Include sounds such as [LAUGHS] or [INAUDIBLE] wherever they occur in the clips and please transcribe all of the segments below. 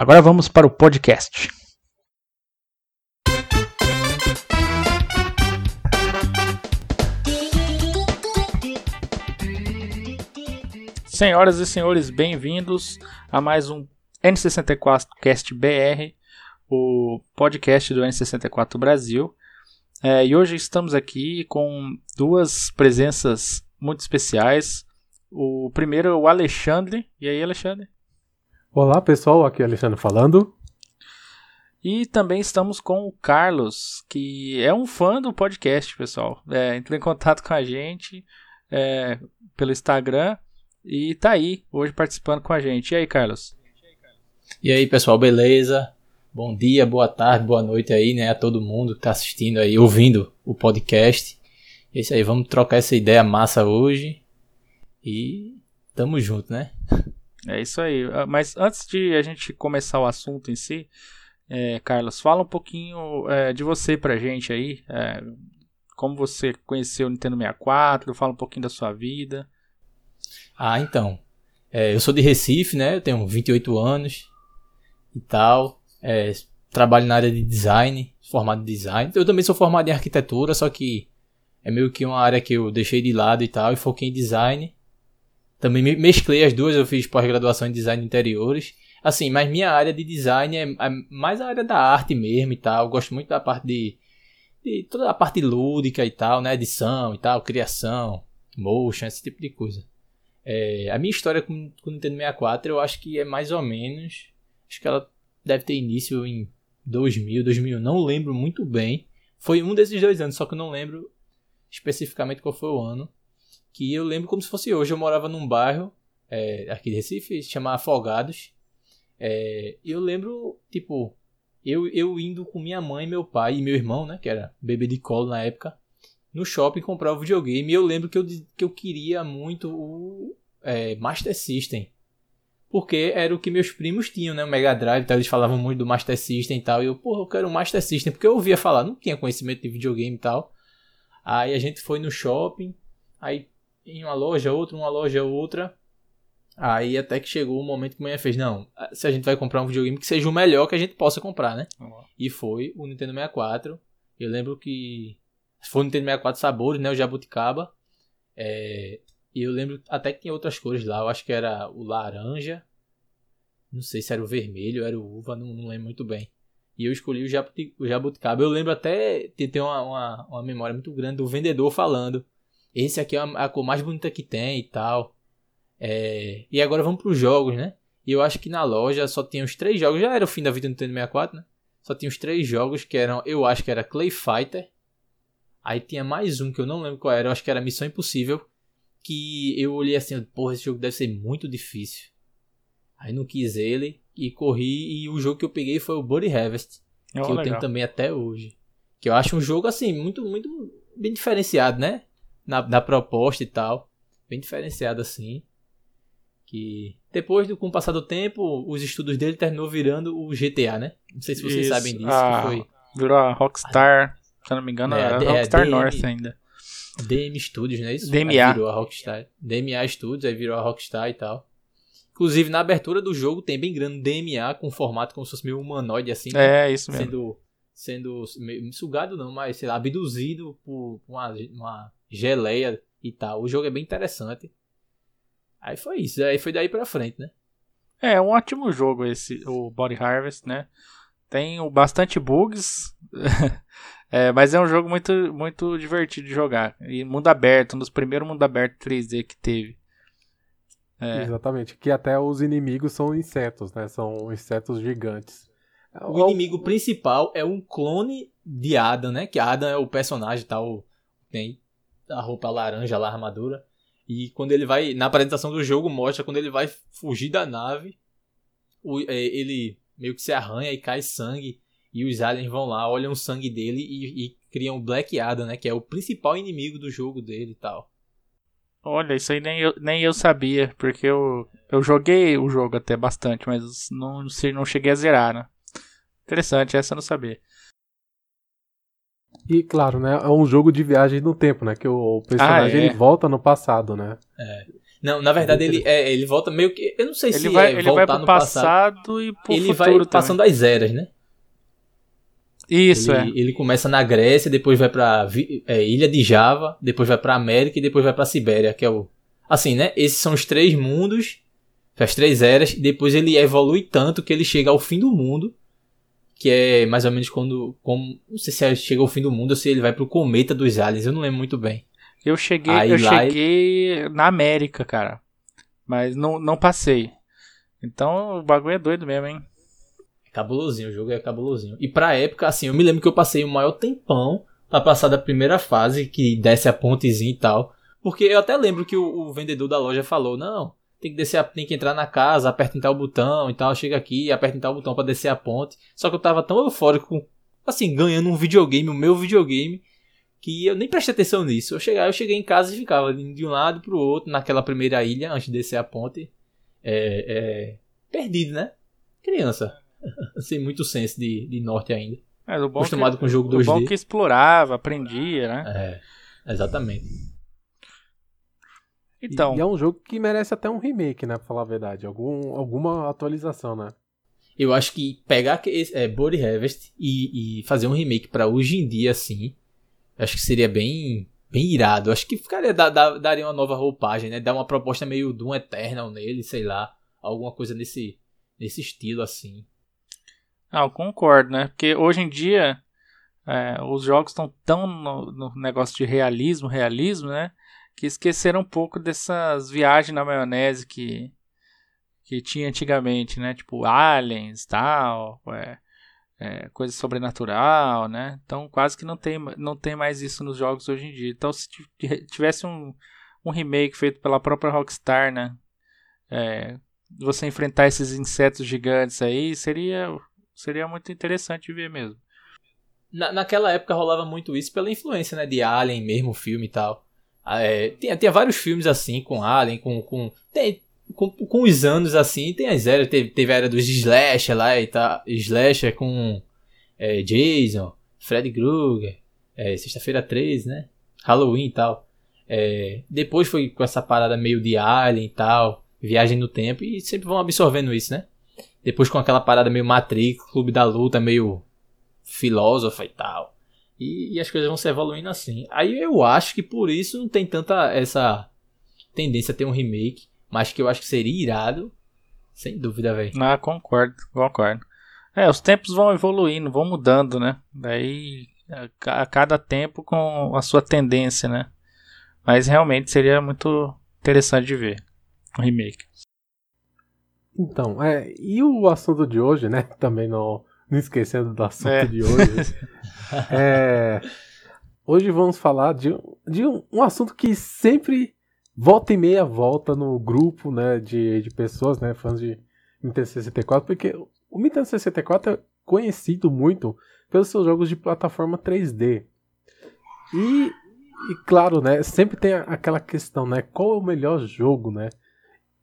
Agora vamos para o podcast. Senhoras e senhores, bem-vindos a mais um N64 Cast BR, o podcast do N64 Brasil. É, e hoje estamos aqui com duas presenças muito especiais. O primeiro é o Alexandre. E aí, Alexandre? Olá pessoal, aqui é Alexandre falando. E também estamos com o Carlos, que é um fã do podcast, pessoal. É, entrou em contato com a gente é, pelo Instagram e tá aí hoje participando com a gente. E aí, Carlos? E aí, pessoal, beleza? Bom dia, boa tarde, boa noite aí, né, a todo mundo que tá assistindo aí, ouvindo o podcast. É isso aí, vamos trocar essa ideia massa hoje e tamo junto, né? [LAUGHS] É isso aí. Ah, mas antes de a gente começar o assunto em si, é, Carlos, fala um pouquinho é, de você pra gente aí. É, como você conheceu o Nintendo 64, fala um pouquinho da sua vida. Ah, então. É, eu sou de Recife, né? Eu tenho 28 anos e tal. É, trabalho na área de design, formado em design. Eu também sou formado em arquitetura, só que é meio que uma área que eu deixei de lado e tal, e foquei em design. Também mesclei as duas, eu fiz pós-graduação em design de interiores. Assim, mas minha área de design é, é, mais a área da arte mesmo e tal. Eu gosto muito da parte de, de toda a parte lúdica e tal, né? Edição e tal, criação, motion, esse tipo de coisa. É, a minha história com, com o Nintendo 64 eu acho que é mais ou menos. Acho que ela deve ter início em 2000, 2000, não lembro muito bem. Foi um desses dois anos, só que eu não lembro especificamente qual foi o ano que eu lembro como se fosse hoje. Eu morava num bairro é, aqui de Recife, se chama Afogados. É, eu lembro, tipo, eu, eu indo com minha mãe, meu pai e meu irmão, né, que era bebê de colo na época, no shopping comprar o videogame. E eu lembro que eu, que eu queria muito o é, Master System. Porque era o que meus primos tinham, né? O Mega Drive, então eles falavam muito do Master System e tal. E eu, porra, eu quero o Master System. Porque eu ouvia falar, não tinha conhecimento de videogame e tal. Aí a gente foi no shopping. Aí em uma loja, outra, uma loja, outra. Aí até que chegou o momento que a mãe fez, não, se a gente vai comprar um videogame que seja o melhor que a gente possa comprar, né? Uhum. E foi o Nintendo 64. Eu lembro que foi o Nintendo 64 sabores, né? O jabuticaba. É, e eu lembro até que tinha outras cores lá. Eu acho que era o laranja. Não sei se era o vermelho, era o uva, não, não lembro muito bem. E eu escolhi o, jabuti, o jabuticaba. Eu lembro até de ter uma, uma, uma memória muito grande do vendedor falando esse aqui é a cor mais bonita que tem e tal. É... E agora vamos para os jogos, né? E eu acho que na loja só tinha os três jogos. Já era o fim da vida do Nintendo 64, né? Só tinha os três jogos que eram. Eu acho que era Clay Fighter. Aí tinha mais um que eu não lembro qual era. Eu acho que era Missão Impossível. Que eu olhei assim, porra, esse jogo deve ser muito difícil. Aí não quis ele e corri. E o jogo que eu peguei foi o Body Harvest. Oh, que eu legal. tenho também até hoje. Que eu acho um jogo assim, muito, muito bem diferenciado, né? Na, na proposta e tal. Bem diferenciado assim. Que depois, do, com o passar do tempo, os estudos dele terminou virando o GTA, né? Não sei se vocês Isso. sabem disso. Ah, foi... Virou a Rockstar, se eu não me engano, é, a, a Rockstar DM, North ainda. DM Studios, não é isso? DMA. Aí virou a Rockstar. DMA Studios, aí virou a Rockstar e tal. Inclusive, na abertura do jogo tem bem grande DMA com formato como se fosse meio humanoide, assim. É, né? isso mesmo. Sendo, sendo sugado não, mas sei lá, abduzido por uma, uma geleia e tal. O jogo é bem interessante. Aí foi isso, aí foi daí pra frente, né? É, um ótimo jogo esse, o Body Harvest, né? Tem bastante bugs, [LAUGHS] é, mas é um jogo muito, muito divertido de jogar. E mundo aberto, um dos primeiros mundo aberto 3D que teve. É. Exatamente, que até os inimigos são insetos, né? São insetos gigantes. O inimigo principal é um clone de Adam, né? Que Adam é o personagem tal. Tem a roupa laranja lá, a armadura. E quando ele vai, na apresentação do jogo, mostra quando ele vai fugir da nave, o, é, ele meio que se arranha e cai sangue. E os aliens vão lá, olham o sangue dele e, e criam Black Adam, né? Que é o principal inimigo do jogo dele e tal. Olha, isso aí nem eu, nem eu sabia, porque eu, eu joguei o jogo até bastante, mas não, não cheguei a zerar, né? Interessante, essa eu não sabia. E claro, né? É um jogo de viagem no tempo, né? Que o personagem ah, é. ele volta no passado, né? É. Não, na verdade ele, é, ele volta meio que. Eu não sei ele se vai, é ele vai pro passado, passado, e pro ele futuro vai passando as eras, né? Isso, ele, é. Ele começa na Grécia, depois vai pra é, Ilha de Java, depois vai pra América e depois vai pra Sibéria, que é o. Assim, né? Esses são os três mundos, as três eras, depois ele evolui tanto que ele chega ao fim do mundo, que é mais ou menos quando. Como, não sei se é, chega ao fim do mundo ou se ele vai pro cometa dos aliens, eu não lembro muito bem. Eu cheguei, Aí, eu cheguei na América, cara. Mas não, não passei. Então o bagulho é doido mesmo, hein? É cabulosinho, o jogo é cabulosinho. E pra época, assim, eu me lembro que eu passei o maior tempão pra passar da primeira fase, que desce a pontezinha e tal. Porque eu até lembro que o, o vendedor da loja falou, não, tem que descer, a, tem que entrar na casa, aperta em tal botão e tal, chega aqui, aperta em tal botão para descer a ponte. Só que eu tava tão eufórico, assim, ganhando um videogame, o meu videogame, que eu nem prestei atenção nisso. Eu cheguei, eu cheguei em casa e ficava de um lado pro outro, naquela primeira ilha, antes de descer a ponte. É, é, perdido, né? Criança. [LAUGHS] Sem muito senso de, de norte ainda. É, Acostumado que, com o jogo 2D. bom que explorava, aprendia, né? É, exatamente. Então. E, é um jogo que merece até um remake, né? Pra falar a verdade. Algum, alguma atualização, né? Eu acho que pegar é, Body Harvest e, e fazer um remake para hoje em dia, assim, acho que seria bem bem irado. Acho que ficaria da, da, daria uma nova roupagem, né? Dar uma proposta meio Doom Eternal nele, sei lá, alguma coisa nesse nesse estilo assim. Ah, eu concordo, né? Porque hoje em dia é, os jogos estão tão no, no, negócio de realismo, realismo, né? Que esqueceram um pouco dessas viagens na maionese que que tinha antigamente, né? Tipo aliens, tal, é, é, coisa sobrenatural, né? Então quase que não tem, não tem mais isso nos jogos hoje em dia. Então se tivesse um, um remake feito pela própria Rockstar, né? É, você enfrentar esses insetos gigantes aí seria seria muito interessante ver mesmo. Na, naquela época rolava muito isso pela influência, né? De Alien mesmo, filme e tal. Ah, é, tinha, tinha vários filmes assim, com Alien, com. com tem, com, com os anos assim, tem as eras, teve, teve a era dos Slasher lá e tá. Slasher com é, Jason, Fred Krueger, é, Sexta-feira 13, né? Halloween e tal. É, depois foi com essa parada meio de Alien e tal, viagem no tempo, e sempre vão absorvendo isso, né? Depois com aquela parada meio Matrix, Clube da Luta, meio filósofa e tal. E, e, as coisas vão se evoluindo assim. Aí eu acho que por isso não tem tanta essa tendência a ter um remake. Mas que eu acho que seria irado. Sem dúvida, velho. Ah, concordo, concordo. É, os tempos vão evoluindo, vão mudando, né? Daí a, cada tempo com a sua tendência, né? Mas realmente seria muito interessante de ver o remake. Então, é, e o assunto de hoje, né? [LAUGHS] Também não, não esquecendo do assunto é. de hoje. [LAUGHS] é, hoje vamos falar de, de um, um assunto que sempre volta e meia volta no grupo, né, de, de pessoas, né, fãs de Nintendo 64, porque o Nintendo 64 é conhecido muito pelos seus jogos de plataforma 3D. E, e claro, né, sempre tem aquela questão, né, qual é o melhor jogo, né?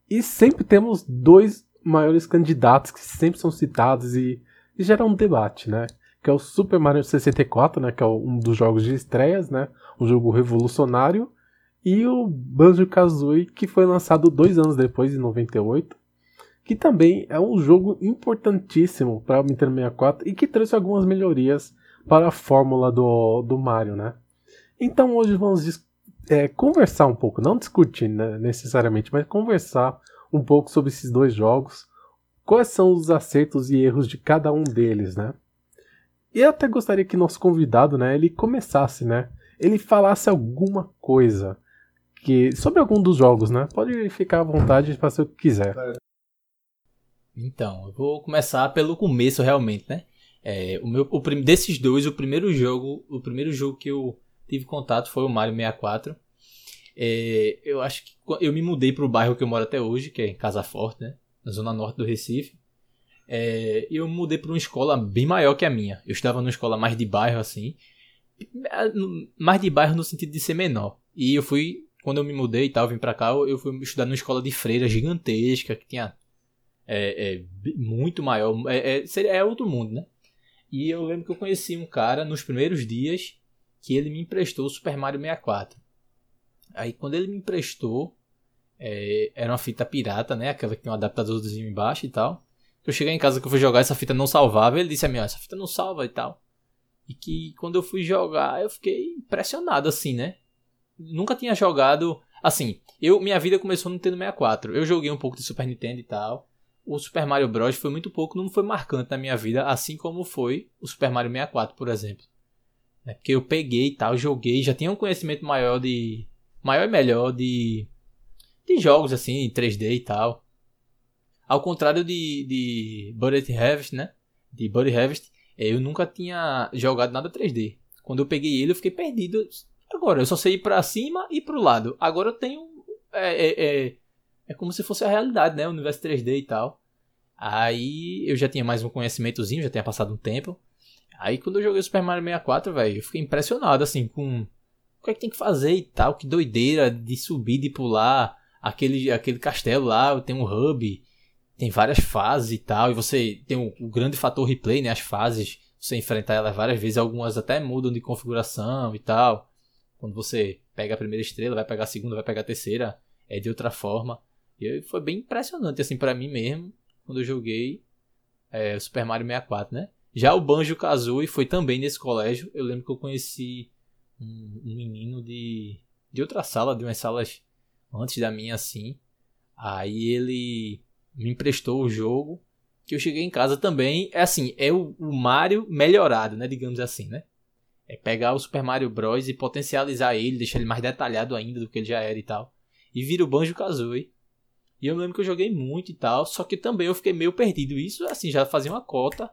E sempre temos dois maiores candidatos que sempre são citados e, e geram um debate, né? Que é o Super Mario 64, né, que é um dos jogos de estreias, né? Um jogo revolucionário e o Banjo-Kazooie, que foi lançado dois anos depois, em 98, que também é um jogo importantíssimo para o Nintendo 64 e que trouxe algumas melhorias para a fórmula do, do Mario, né? Então hoje vamos é, conversar um pouco, não discutir né, necessariamente, mas conversar um pouco sobre esses dois jogos, quais são os acertos e erros de cada um deles, né? E eu até gostaria que nosso convidado, né, ele começasse, né? Ele falasse alguma coisa que sobre algum dos jogos, né? Pode ficar à vontade de fazer o que quiser. Então, eu vou começar pelo começo realmente, né? É, o meu, o, desses dois, o primeiro jogo, o primeiro jogo que eu tive contato foi o Mario 64. É, eu acho que eu me mudei para o bairro que eu moro até hoje, que é em Casa Forte, né? Na zona norte do Recife. é, eu mudei para uma escola bem maior que a minha. Eu estava numa escola mais de bairro, assim. Mais de bairro no sentido de ser menor. E eu fui, quando eu me mudei e tal, vim pra cá, eu fui estudar numa escola de freira gigantesca, que tinha é, é, muito maior. É, é, seria, é outro mundo, né? E eu lembro que eu conheci um cara nos primeiros dias que ele me emprestou o Super Mario 64. Aí quando ele me emprestou, é, era uma fita pirata, né? Aquela que tem um adaptadorzinho embaixo e tal. Eu cheguei em casa que eu fui jogar, essa fita não salvava. Ele disse a mim, ó, essa fita não salva e tal. E que quando eu fui jogar, eu fiquei impressionado, assim, né? Nunca tinha jogado. Assim, eu minha vida começou no Nintendo 64. Eu joguei um pouco de Super Nintendo e tal. O Super Mario Bros. foi muito pouco, não foi marcante na minha vida, assim como foi o Super Mario 64, por exemplo. É porque eu peguei e tal, joguei, já tinha um conhecimento maior de. maior e melhor de. De jogos assim, 3D e tal. Ao contrário de, de Buddy Harvest, né? De Buddy Harvest, eu nunca tinha jogado nada 3D. Quando eu peguei ele, eu fiquei perdido. Agora, eu só sei ir pra cima e pro lado. Agora eu tenho. É, é, é, é como se fosse a realidade, né? O universo 3D e tal. Aí eu já tinha mais um conhecimentozinho, já tinha passado um tempo. Aí quando eu joguei o Super Mario 64, velho, eu fiquei impressionado, assim, com o que é que tem que fazer e tal. Que doideira de subir, de pular. Aquele, aquele castelo lá, tem um hub tem várias fases e tal, e você tem o, grande fator replay, né? As fases, você enfrentar elas várias vezes, algumas até mudam de configuração e tal. Quando você pega a primeira estrela, vai pegar a segunda, vai pegar a terceira, é de outra forma. E foi bem impressionante, assim, para mim mesmo, quando eu joguei é, Super Mario 64, né? Já o Banjo Kazooie foi também nesse colégio. Eu lembro que eu conheci um, um menino de, de outra sala, de umas salas antes da minha, assim. Aí ele me emprestou o jogo, que eu cheguei em casa também. É assim, é o, o Mario melhorado, né? Digamos assim, né? É pegar o Super Mario Bros. e potencializar ele, deixar ele mais detalhado ainda do que ele já era e tal. E vira o Banjo Kazooie. E eu lembro que eu joguei muito e tal, só que também eu fiquei meio perdido. Isso, assim, já fazia uma cota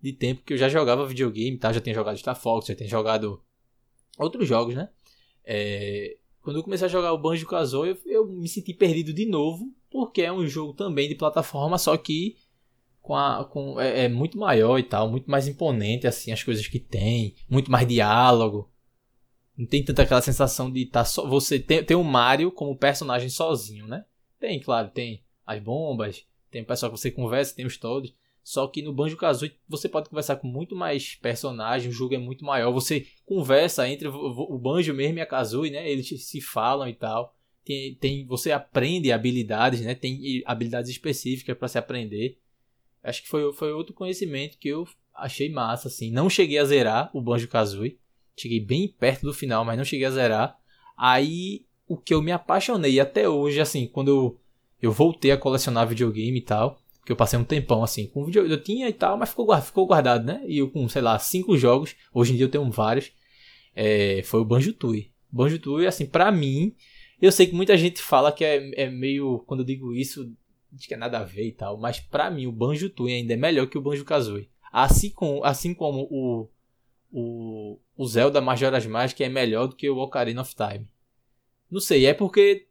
de tempo que eu já jogava videogame tal. Já tinha jogado Star Fox, já tinha jogado outros jogos, né? É... Quando eu comecei a jogar o Banjo Kazooie, eu, eu me senti perdido de novo porque é um jogo também de plataforma, só que com a, com, é, é, muito maior e tal, muito mais imponente, assim, as coisas que tem, muito mais diálogo. Não tem tanta aquela sensação de estar tá só. Você tem, tem o Mario como personagem sozinho, né? Tem, claro, tem as bombas, tem o pessoal que você conversa, tem os todos. Só que no Banjo Kazooie você pode conversar com muito mais personagens, o jogo é muito maior. Você conversa entre o Banjo mesmo e a Kazooie, né? Eles se falam e tal tem, tem você aprende habilidades, né? Tem habilidades específicas para se aprender. Acho que foi, foi outro conhecimento que eu achei massa, assim. Não cheguei a zerar o Banjo-Kazooie. Cheguei bem perto do final, mas não cheguei a zerar. Aí, o que eu me apaixonei até hoje, assim, quando eu, eu voltei a colecionar videogame e tal, que eu passei um tempão, assim, com videogame, eu tinha e tal, mas ficou, ficou guardado, né? E eu com, sei lá, cinco jogos, hoje em dia eu tenho vários, é, foi o Banjo-Tooie. Banjo-Tooie, assim, pra mim, eu sei que muita gente fala que é, é meio. Quando eu digo isso, diz que é nada a ver e tal. Mas para mim, o Banjo Tooie ainda é melhor que o Banjo Kazooie. Assim, com, assim como o, o, o Zelda Majora's Mask é melhor do que o Ocarina of Time. Não sei, é porque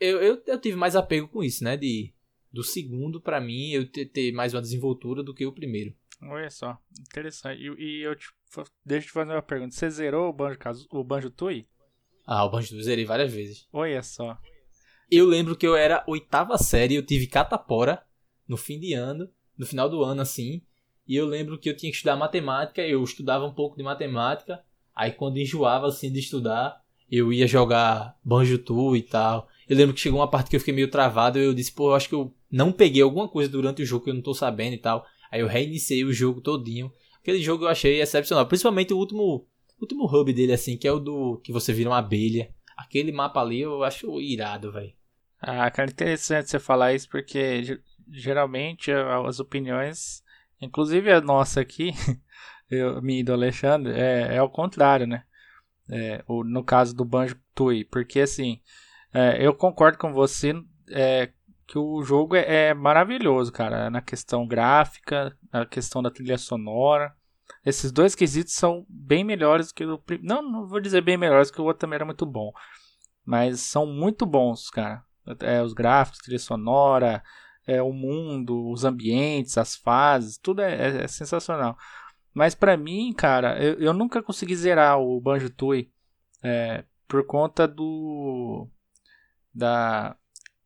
eu, eu, eu tive mais apego com isso, né? De, do segundo, para mim, eu ter, ter, mais uma desenvoltura do que o primeiro. Olha só, interessante. E, e eu te, deixa eu te fazer uma pergunta. Você zerou o Banjo, o Banjo Tooie? Ah, o Banjo zerei várias vezes. Olha só. Eu lembro que eu era oitava série, eu tive catapora no fim de ano, no final do ano assim. E eu lembro que eu tinha que estudar matemática, eu estudava um pouco de matemática. Aí quando enjoava assim de estudar, eu ia jogar Banjo Tu e tal. Eu lembro que chegou uma parte que eu fiquei meio travado, eu disse, pô, eu acho que eu não peguei alguma coisa durante o jogo que eu não tô sabendo e tal. Aí eu reiniciei o jogo todinho. Aquele jogo eu achei excepcional, principalmente o último último hub dele, assim, que é o do que você vira uma abelha. Aquele mapa ali eu acho irado, velho. Ah, cara, interessante você falar isso, porque geralmente as opiniões, inclusive a nossa aqui, [LAUGHS] eu, minha e do Alexandre, é, é o contrário, né? É, no caso do Banjo Tui, porque assim, é, eu concordo com você é, que o jogo é, é maravilhoso, cara, na questão gráfica, na questão da trilha sonora. Esses dois quesitos são bem melhores que o. Não, não vou dizer bem melhores, que o outro também era muito bom. Mas são muito bons, cara. É, os gráficos, trilha sonora, é, o mundo, os ambientes, as fases, tudo é, é, é sensacional. Mas para mim, cara, eu, eu, nunca consegui zerar o Banjo Tooie é, por conta do da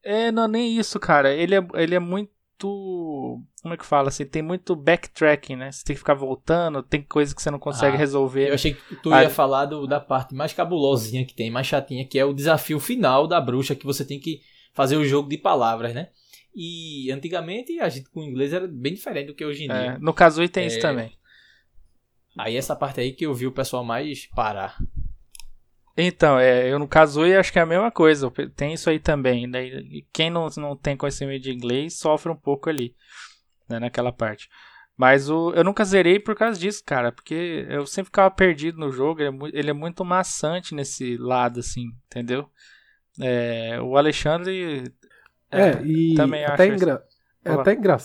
é não é nem isso, cara. Ele é, ele é muito como é que fala assim, tem muito backtracking, né? Você tem que ficar voltando, tem coisa que você não consegue ah, resolver. Eu achei que tu ia falar do, da parte mais cabulosinha que tem, mais chatinha, que é o desafio final da bruxa que você tem que fazer o jogo de palavras, né? E antigamente a gente com o inglês era bem diferente do que hoje em é, dia. No Kazooie tem é... isso também. Aí essa parte aí que eu vi o pessoal mais parar. Então, é, eu no Kazooie acho que é a mesma coisa. Tem isso aí também. Né? Quem não, não tem conhecimento de inglês sofre um pouco ali, né, naquela parte. Mas o, eu nunca zerei por causa disso, cara. Porque eu sempre ficava perdido no jogo. Ele é, ele é muito maçante nesse lado, assim, entendeu? É, o Alexandre. É, é e também até, engra... é até, engra...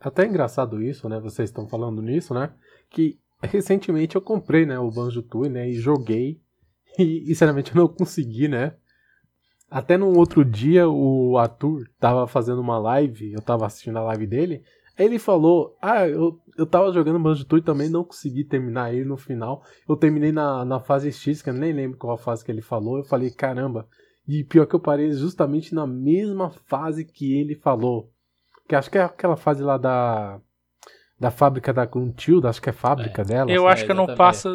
até engraçado isso, né? Vocês estão falando nisso, né? Que recentemente eu comprei, né, o Banjo Tooie, né, e joguei [LAUGHS] e, sinceramente, eu não consegui, né? Até num outro dia, o Arthur tava fazendo uma live, eu tava assistindo a live dele, ele falou, ah, eu, eu tava jogando Banjo Tooie também, não consegui terminar ele no final. Eu terminei na, na fase X, que eu nem lembro qual a fase que ele falou. Eu falei, caramba. E pior que eu parei justamente na mesma fase que ele falou. Que acho que é aquela fase lá da da fábrica da Gruntilda, acho que é fábrica é. dela. Eu acho que eu não passo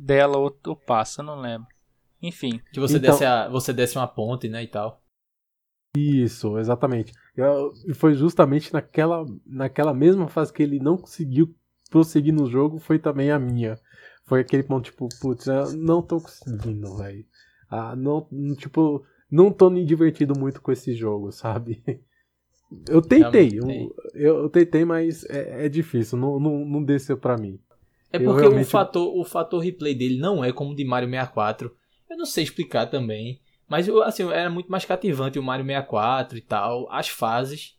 dela ou, ou passa, não lembro. Enfim. Que você, então, desce a, você desce uma ponte, né, e tal. Isso, exatamente. E foi justamente naquela, naquela mesma fase que ele não conseguiu prosseguir no jogo, foi também a minha. Foi aquele ponto, tipo, putz, eu não tô conseguindo, velho. Ah, não, tipo, não tô me divertindo muito com esse jogo, sabe? Eu tentei, eu, eu, eu, tentei, mas é, é difícil, não, não, não desceu pra mim. É porque realmente... o, fator, o fator replay dele não é como o de Mario 64. Eu não sei explicar também. Mas assim, era muito mais cativante o Mario 64 e tal. As fases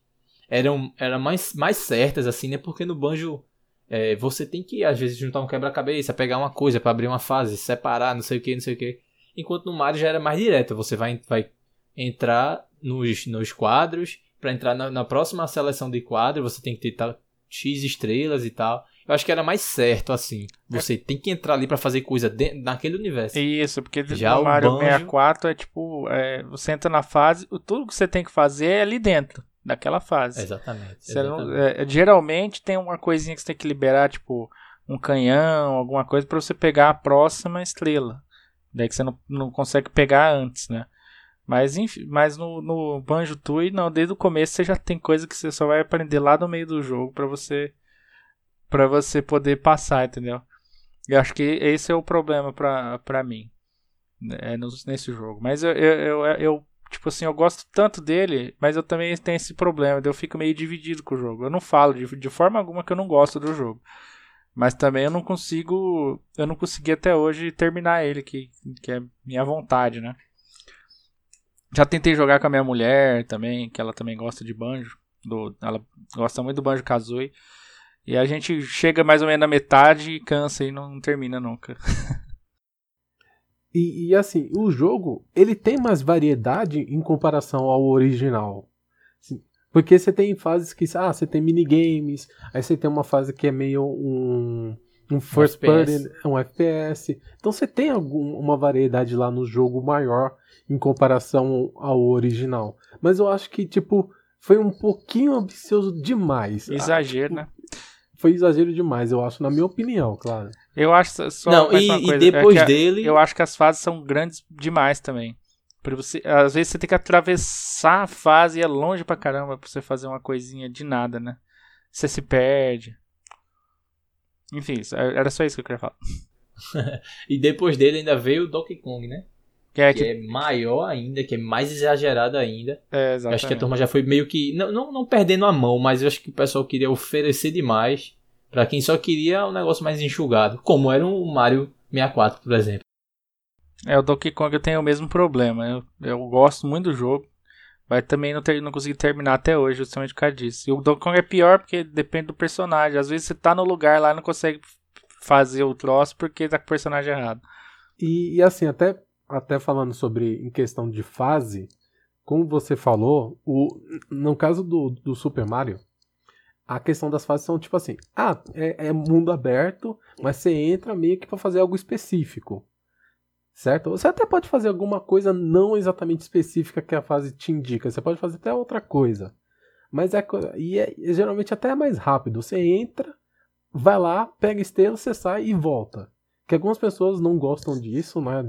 eram, eram mais, mais certas, assim, né? Porque no Banjo é, você tem que, às vezes, juntar um quebra-cabeça, pegar uma coisa para abrir uma fase, separar, não sei o que, não sei o que. Enquanto no Mario já era mais direto. Você vai, vai entrar nos, nos quadros. para entrar na, na, próxima seleção de quadro, você tem que ter tal, X estrelas e tal. Eu acho que era mais certo, assim. Você tem que entrar ali para fazer coisa dentro, naquele universo. Isso, porque Já no Mario Banjo... 64 é tipo, é, você entra na fase, tudo que você tem que fazer é ali dentro, daquela fase. Exatamente. exatamente. Não, é, geralmente tem uma coisinha que você tem que liberar, tipo, um canhão, alguma coisa, para você pegar a próxima estrela. Daí que você não, não consegue pegar antes, né? Mas, enfim, mas no, no Banjo Tooie, não, desde o começo você já tem coisa que você só vai aprender lá no meio do jogo para você para você poder passar, entendeu? Eu acho que esse é o problema pra, pra mim é, nesse jogo. Mas eu, eu, eu, eu, tipo assim, eu gosto tanto dele, mas eu também tenho esse problema, eu fico meio dividido com o jogo. Eu não falo de, de forma alguma que eu não gosto do jogo. Mas também eu não consigo, eu não consegui até hoje terminar ele, que, que é minha vontade, né? Já tentei jogar com a minha mulher também, que ela também gosta de banjo. Do, ela gosta muito do banjo Kazooie. E a gente chega mais ou menos na metade e cansa e não termina nunca. [LAUGHS] e, e, assim, o jogo, ele tem mais variedade em comparação ao original. Assim, porque você tem fases que, ah, você tem minigames, aí você tem uma fase que é meio um, um first um person, um FPS. Então você tem algum, uma variedade lá no jogo maior em comparação ao original. Mas eu acho que, tipo, foi um pouquinho ambicioso demais. Exagero, ah, tipo, né? Foi exagero demais, eu acho, na minha opinião, claro. Eu acho só Não, e, coisa, e, depois é dele. Eu acho que as fases são grandes demais também. Pra você, às vezes você tem que atravessar a fase e é longe pra caramba pra você fazer uma coisinha de nada, né? Você se perde. Enfim, é, era só isso que eu queria falar. [LAUGHS] e depois dele ainda veio o Donkey Kong, né? Que é, que, que é maior ainda, que é mais exagerado ainda. É, exatamente. acho que a turma já foi meio que. Não, não, não perdendo a mão, mas eu acho que o pessoal queria oferecer demais para quem só queria um negócio mais enxugado. Como era o Mario 64, por exemplo. É, o Donkey Kong tem o mesmo problema. Eu, eu gosto muito do jogo. Mas também não, ter, não consegui terminar até hoje, justamente por causa disso. E o Donkey Kong é pior porque depende do personagem. Às vezes você tá no lugar lá e não consegue fazer o troço porque tá com o personagem errado. E, e assim, até até falando sobre em questão de fase, como você falou, o, no caso do, do Super Mario, a questão das fases são tipo assim: ah, é, é mundo aberto, mas você entra meio que para fazer algo específico. Certo? Você até pode fazer alguma coisa não exatamente específica que a fase te indica. Você pode fazer até outra coisa. Mas é, e é, é geralmente até é mais rápido. Você entra, vai lá, pega estrela, você sai e volta. Que algumas pessoas não gostam disso, né?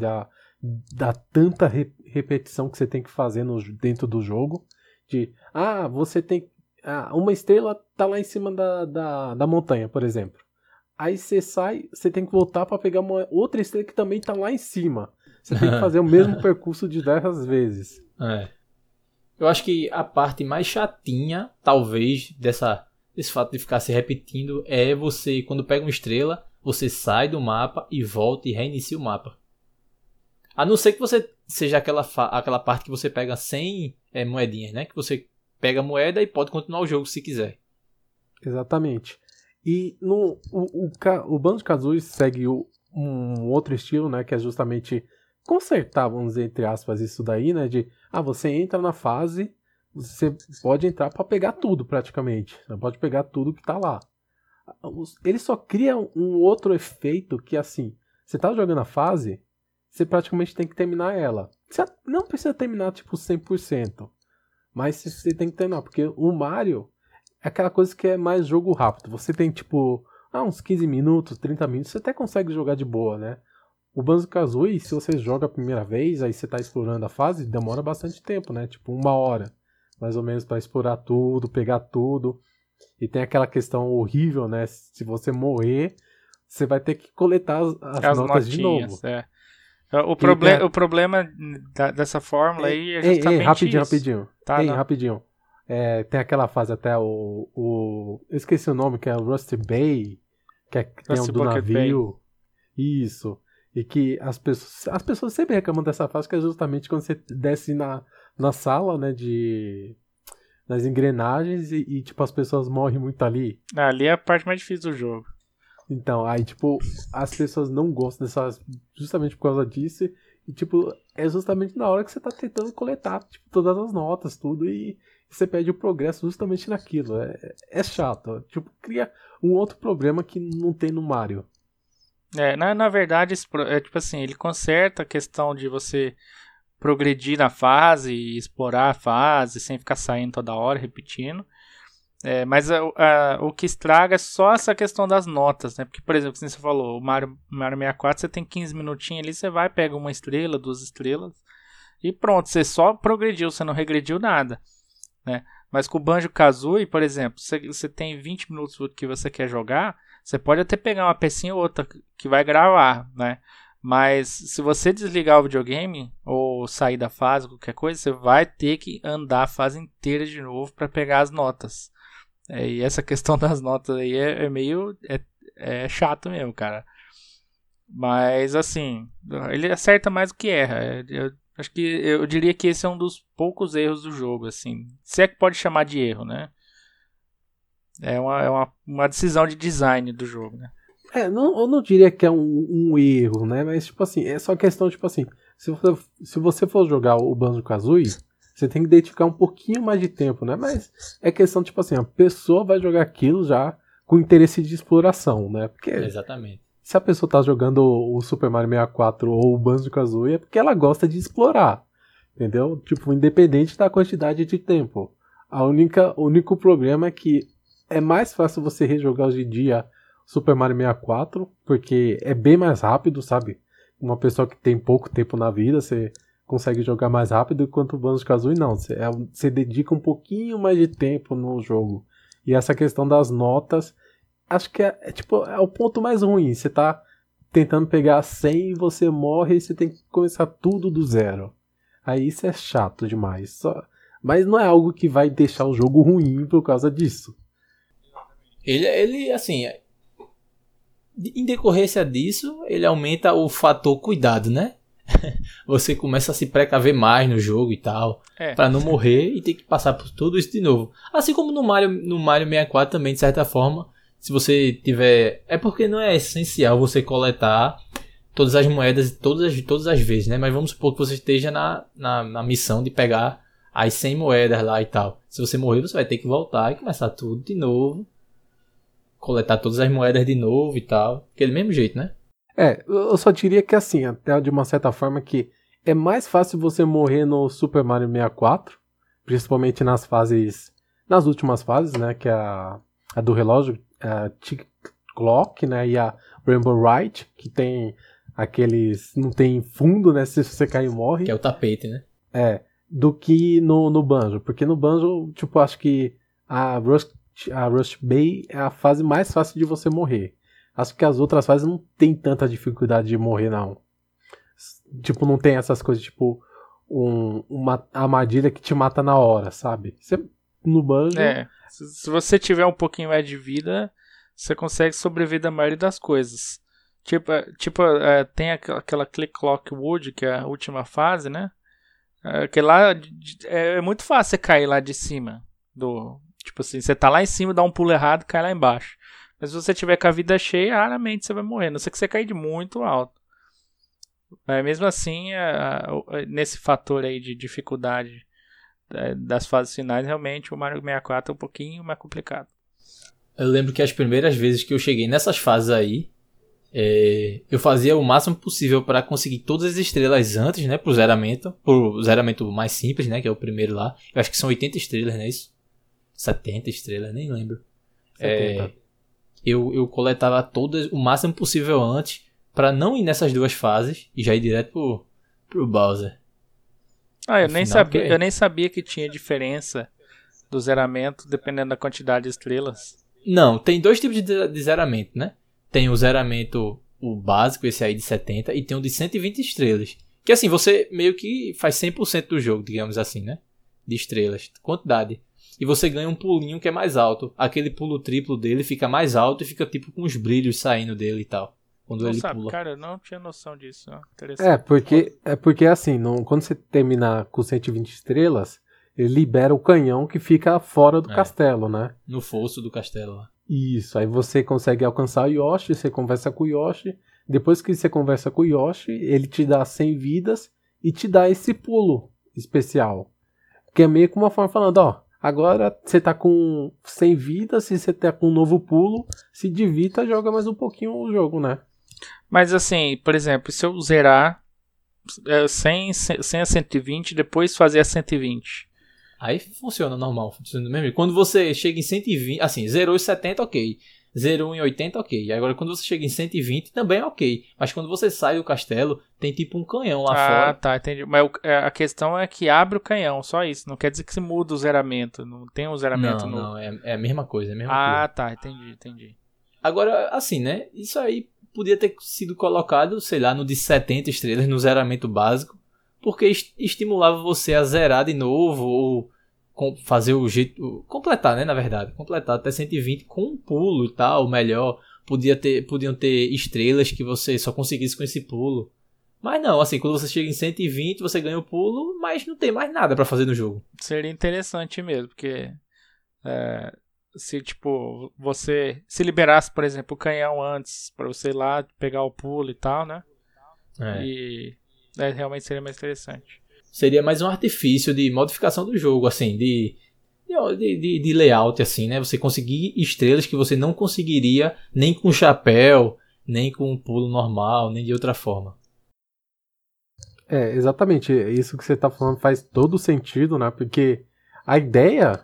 Da tanta re, repetição que você tem que fazer no, dentro do jogo. De, ah, você tem. Ah, uma estrela tá lá em cima da, da, da montanha, por exemplo. Aí você sai, você tem que voltar para pegar uma outra estrela que também tá lá em cima. Você tem que fazer o mesmo [LAUGHS] percurso diversas vezes. É. Eu acho que a parte mais chatinha, talvez, dessa, desse fato de ficar se repetindo é você, quando pega uma estrela, você sai do mapa e volta e reinicia o mapa. A não ser que você seja aquela, aquela parte que você pega sem é, moedinhas, né? Que você pega a moeda e pode continuar o jogo se quiser. Exatamente. E no, o, o, o Banjo Kazooie segue o, um outro estilo, né? Que é justamente consertar, vamos dizer, entre aspas, isso daí, né? De, ah, você entra na fase, você pode entrar para pegar tudo praticamente. Você pode pegar tudo que tá lá. Ele só cria um outro efeito que, assim, você tá jogando a fase, você praticamente tem que terminar ela. Você não precisa terminar, tipo, 100%. Mas você tem que terminar, porque o Mario é aquela coisa que é mais jogo rápido. Você tem, tipo, ah, uns 15 minutos, 30 minutos, você até consegue jogar de boa, né? O Banjo-Kazooie, se você joga a primeira vez, aí você tá explorando a fase, demora bastante tempo, né? Tipo, uma hora, mais ou menos, para explorar tudo, pegar tudo. E tem aquela questão horrível, né? Se você morrer, você vai ter que coletar as, as, as notas de novo. É. O, proble é... o problema da, dessa fórmula ei, aí é justamente ei, rapidinho, isso. rapidinho. Tá, ei, rapidinho. É, tem aquela fase até o, o. Eu esqueci o nome, que é o Rusty Bay, que, é, que um do navio. Bay. Isso. E que as pessoas, as pessoas sempre reclamam dessa fase, que é justamente quando você desce na, na sala, né, de nas engrenagens e, e, tipo as pessoas morrem muito ali. Ali é a parte mais difícil do jogo. Então, aí tipo, as pessoas não gostam dessas justamente por causa disso e tipo, é justamente na hora que você tá tentando coletar tipo, todas as notas, tudo e você perde o progresso justamente naquilo. É, é chato. Tipo, cria um outro problema que não tem no Mario. É, na, na verdade, é tipo assim, ele conserta a questão de você progredir na fase explorar a fase sem ficar saindo toda hora, repetindo. É, mas a, a, o que estraga é só essa questão das notas, né? Porque, por exemplo, como você falou, o Mario, Mario 64 você tem 15 minutinhos ali, você vai, pega uma estrela, duas estrelas e pronto, você só progrediu, você não regrediu nada, né? Mas com o Banjo Kazooie, por exemplo, você, você tem 20 minutos que você quer jogar, você pode até pegar uma pecinha ou outra que vai gravar, né? Mas se você desligar o videogame ou sair da fase, qualquer coisa, você vai ter que andar a fase inteira de novo para pegar as notas. É, e essa [LAUGHS] questão das notas aí é, é meio é, é, chato mesmo, cara. Mas assim, ele acerta mais do que erra. É, eu acho que eu diria que esse é um dos poucos erros do jogo, assim. Se é que pode chamar de erro, né? É uma, é uma, uma decisão de design do jogo, né? É, não, eu não diria que é um, um, erro, né? Mas, tipo assim, é só questão, tipo assim, se você, se você for jogar o Banjo Kazooie, você tem que dedicar um pouquinho mais de tempo, né? Mas é questão, tipo assim, a pessoa vai jogar aquilo já com interesse de exploração, né? Porque. Exatamente. Se a pessoa tá jogando o Super Mario 64 ou o Banjo Kazooie, é porque ela gosta de explorar. Entendeu? Tipo, independente da quantidade de tempo. A única, o único problema é que é mais fácil você rejogar hoje em dia Super Mario 64, porque é bem mais rápido, sabe? Uma pessoa que tem pouco tempo na vida, você consegue jogar mais rápido, enquanto o Banjo Kazooie não. Você, é, você dedica um pouquinho mais de tempo no jogo. E essa questão das notas, acho que é, é tipo é o ponto mais ruim. Você tá tentando pegar 100 e você morre e você tem que começar tudo do zero. Aí isso é chato demais. Só... Mas não é algo que vai deixar o jogo ruim por causa disso. Ele, ele assim, em decorrência disso, ele aumenta o fator cuidado, né? [LAUGHS] Você começa a se precaver mais no jogo e tal, é. para não morrer e ter que passar por tudo isso de novo. Assim como no Mario, no Mario 64 também, de certa forma, se você tiver, é porque não é essencial você coletar todas as moedas todas as, todas as vezes, né? Mas vamos supor que você esteja na, na, na missão de pegar as 100 moedas lá e tal. Se você morrer, você vai ter que voltar e começar tudo de novo. Coletar todas as moedas de novo e tal. Aquele mesmo jeito, né? É, eu só diria que assim, até de uma certa forma que é mais fácil você morrer no Super Mario 64, principalmente nas fases, nas últimas fases, né, que é a, a do relógio, a Tick Clock, né, e a Rainbow Ride, que tem aqueles, não tem fundo, né, se você cair morre. Que é o tapete, né? É, do que no, no Banjo, porque no Banjo, tipo, acho que a Rust, a Rust Bay é a fase mais fácil de você morrer. Acho que as outras fases não tem tanta dificuldade de morrer, não. Tipo, não tem essas coisas, tipo, um, uma armadilha que te mata na hora, sabe? Você, no banjo. É. Se você tiver um pouquinho mais de vida, você consegue sobreviver da maioria das coisas. Tipo, é, tipo é, tem aquela Click Clock Wood, que é a última fase, né? É, que lá é, é muito fácil você cair lá de cima. do Tipo assim, você tá lá em cima, dá um pulo errado cai lá embaixo. Mas se você tiver com a vida cheia, raramente você vai morrer. Não sei que você cair de muito alto. Mas mesmo assim, nesse fator aí de dificuldade é, das fases finais, realmente o Mario 64 é um pouquinho mais complicado. Eu lembro que as primeiras vezes que eu cheguei nessas fases aí, é, eu fazia o máximo possível para conseguir todas as estrelas antes, né, pro zeramento, pro zeramento mais simples, né, que é o primeiro lá. Eu acho que são 80 estrelas, não é isso? 70 estrelas, nem lembro. 70. É, eu, eu coletava todas o máximo possível antes para não ir nessas duas fases e já ir direto pro, pro Bowser. Ah, eu nem, sabia, porque... eu nem sabia que tinha diferença do zeramento dependendo da quantidade de estrelas. Não, tem dois tipos de, de zeramento, né? Tem o zeramento o básico, esse aí de 70, e tem o de 120 estrelas. Que assim, você meio que faz 100% do jogo, digamos assim, né? De estrelas, quantidade e você ganha um pulinho que é mais alto. Aquele pulo triplo dele fica mais alto e fica tipo com os brilhos saindo dele e tal. Quando não ele sabe, pula. Cara, eu não tinha noção disso. É, porque é porque assim, não, quando você termina com 120 estrelas, ele libera o canhão que fica fora do é, castelo, né? No fosso do castelo lá. Isso, aí você consegue alcançar o Yoshi, você conversa com o Yoshi. Depois que você conversa com o Yoshi, ele te dá 100 vidas e te dá esse pulo especial. Que é meio que uma forma falando, ó, Agora você tá com 100 vidas, se você tá com um novo pulo, se divita, joga mais um pouquinho o jogo, né? Mas assim, por exemplo, se eu zerar é, 100, 100 a 120, depois fazer a 120. Aí funciona normal, funciona mesmo. Quando você chega em 120, assim, zerou os 70, ok. 0 em 80, ok. Agora, quando você chega em 120, também é ok. Mas quando você sai do castelo, tem tipo um canhão lá ah, fora. Ah, tá, entendi. Mas é, a questão é que abre o canhão, só isso. Não quer dizer que se muda o zeramento. Não tem um zeramento não, no. Não, é, é a mesma coisa, é a mesma ah, coisa. tá, entendi, entendi. Agora, assim, né? Isso aí podia ter sido colocado, sei lá, no de 70 estrelas, no zeramento básico. Porque estimulava você a zerar de novo, ou fazer o jeito. completar, né? Na verdade. Completar até 120 com um pulo e tal, melhor. Podia ter, podiam ter estrelas que você só conseguisse com esse pulo. Mas não, assim, quando você chega em 120, você ganha o pulo, mas não tem mais nada para fazer no jogo. Seria interessante mesmo, porque. É, se, tipo, você se liberasse, por exemplo, o canhão antes, para você ir lá pegar o pulo e tal, né? É. E. É, realmente seria mais interessante seria mais um artifício de modificação do jogo, assim, de, de, de, de layout, assim, né? Você conseguir estrelas que você não conseguiria nem com chapéu, nem com um pulo normal, nem de outra forma. É, exatamente. Isso que você está falando faz todo sentido, né? Porque a ideia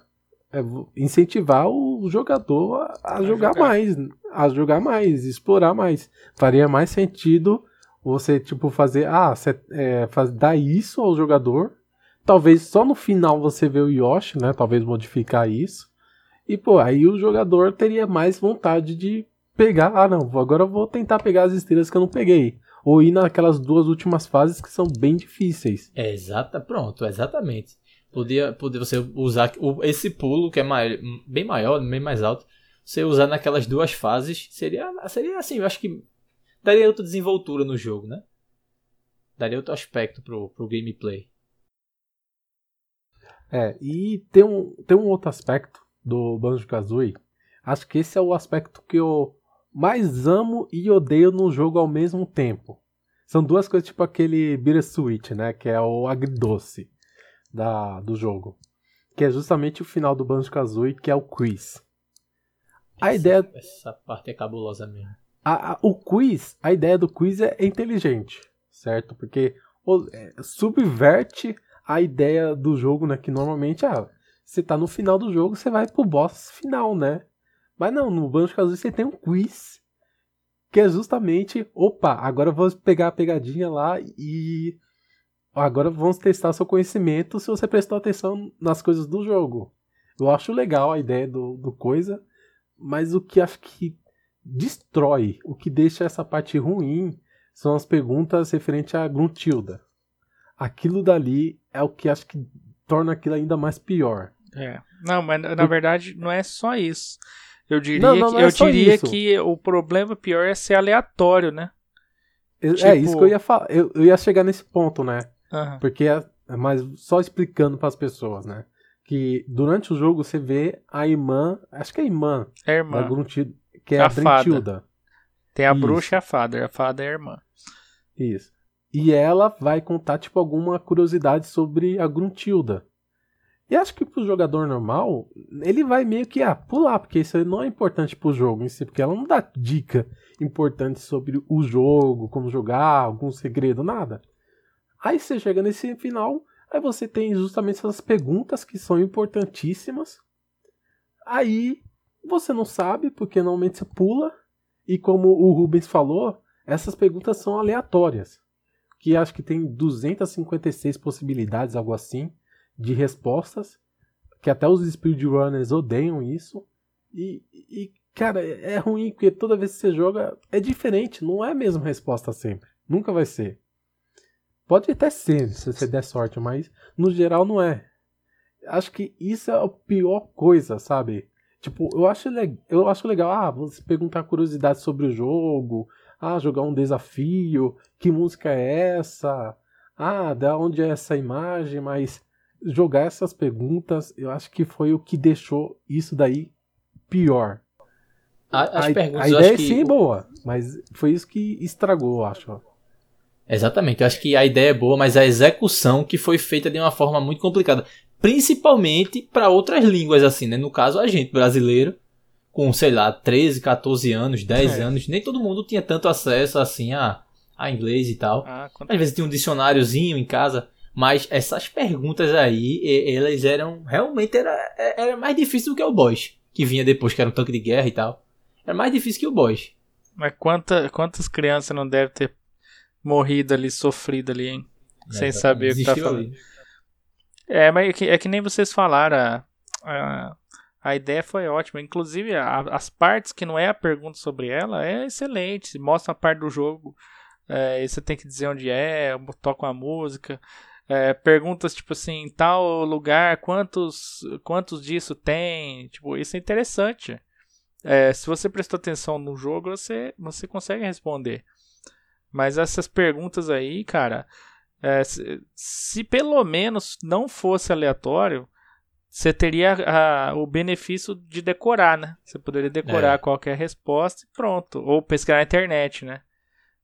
é incentivar o jogador a, a jogar, jogar mais, a jogar mais, explorar mais. Faria mais sentido você, tipo, fazer. Ah, você, é, faz, dar isso ao jogador. Talvez só no final você vê o Yoshi, né? Talvez modificar isso. E, pô, aí o jogador teria mais vontade de pegar. Ah, não, agora eu vou tentar pegar as estrelas que eu não peguei. Ou ir naquelas duas últimas fases que são bem difíceis. É, exata, pronto, exatamente. Podia, podia você usar esse pulo que é maior, bem maior, bem mais alto. Você usar naquelas duas fases seria, seria assim, eu acho que daria outra desenvoltura no jogo, né? Daria outro aspecto pro, pro gameplay. É, e tem um, tem um outro aspecto do Banjo-Kazooie. Acho que esse é o aspecto que eu mais amo e odeio no jogo ao mesmo tempo. São duas coisas tipo aquele bittersweet, né? Que é o agridoce. da, do jogo. Que é justamente o final do Banjo-Kazooie, que é o quiz. A essa, ideia... Essa parte é cabulosa mesmo. A, a, o quiz, a ideia do quiz é, inteligente, certo? Porque o, é, subverte a ideia do jogo, né? Que normalmente, ah, você tá no final do jogo, você vai pro boss final, né? Mas não, no Banjo-Kazooie você tem um quiz que é justamente, opa, agora vamos pegar a pegadinha lá e agora vamos testar seu conhecimento se você prestou atenção nas coisas do jogo. Eu acho legal a ideia do, do coisa, mas o que acho que destrói, o que deixa essa parte ruim, são as perguntas referentes a Gruntilda. Aquilo dali é o que acho que torna aquilo ainda mais pior. É. Não, mas na verdade não é só isso. Eu diria, não, não, não que, é eu diria que o problema pior é ser aleatório, né? É, tipo... isso que eu ia falar. Eu, eu ia chegar nesse ponto, né? Uhum. Porque é, mas só explicando para as pessoas, né? Que durante o jogo você vê a irmã, acho que é a irmã, é a irmã. da Gruntilda, que é a, a Brentilda. Tem a isso. bruxa e a fada, a fada é a irmã. Isso. E ela vai contar tipo alguma curiosidade sobre a Gruntilda. E acho que pro jogador normal, ele vai meio que ah, pular, porque isso não é importante pro jogo em si, porque ela não dá dica importante sobre o jogo, como jogar, algum segredo, nada. Aí você chega nesse final, aí você tem justamente essas perguntas que são importantíssimas. Aí você não sabe, porque normalmente você pula, e como o Rubens falou, essas perguntas são aleatórias. Que acho que tem 256 possibilidades, algo assim de respostas, que até os speedrunners odeiam isso. E, e, cara, é ruim, porque toda vez que você joga é diferente, não é a mesma resposta sempre. Nunca vai ser. Pode até ser, se você der sorte, mas no geral não é. Acho que isso é a pior coisa, sabe? Tipo, eu acho, eu acho legal, ah, você perguntar curiosidade sobre o jogo, ah, jogar um desafio, que música é essa? Ah, da onde é essa imagem, mas jogar essas perguntas, eu acho que foi o que deixou isso daí pior. As a, perguntas, a ideia sim é boa, mas foi isso que estragou, eu acho. Exatamente, eu acho que a ideia é boa, mas a execução que foi feita de uma forma muito complicada, principalmente para outras línguas assim, né? No caso a gente brasileiro, com sei lá, 13, 14 anos, 10 é. anos, nem todo mundo tinha tanto acesso assim a, a inglês e tal. Ah, Às vezes tinha um dicionáriozinho em casa. Mas essas perguntas aí, elas eram. Realmente era, era mais difícil do que o boss. Que vinha depois, que era um tanque de guerra e tal. Era mais difícil que o boss. Mas quanta, quantas crianças não devem ter morrido ali, sofrido ali, hein? É, Sem saber o que tá falando. Ali. É, mas é que, é que nem vocês falaram. A, a, a ideia foi ótima. Inclusive, a, as partes que não é a pergunta sobre ela é excelente. Mostra a parte do jogo. É, você tem que dizer onde é, toca uma música. É, perguntas tipo assim, tal lugar, quantos, quantos disso tem? Tipo, isso é interessante. É, se você prestou atenção no jogo, você, você consegue responder. Mas essas perguntas aí, cara, é, se, se, pelo menos não fosse aleatório, você teria a, o benefício de decorar, né? Você poderia decorar é. qualquer resposta e pronto. Ou pesquisar na internet, né?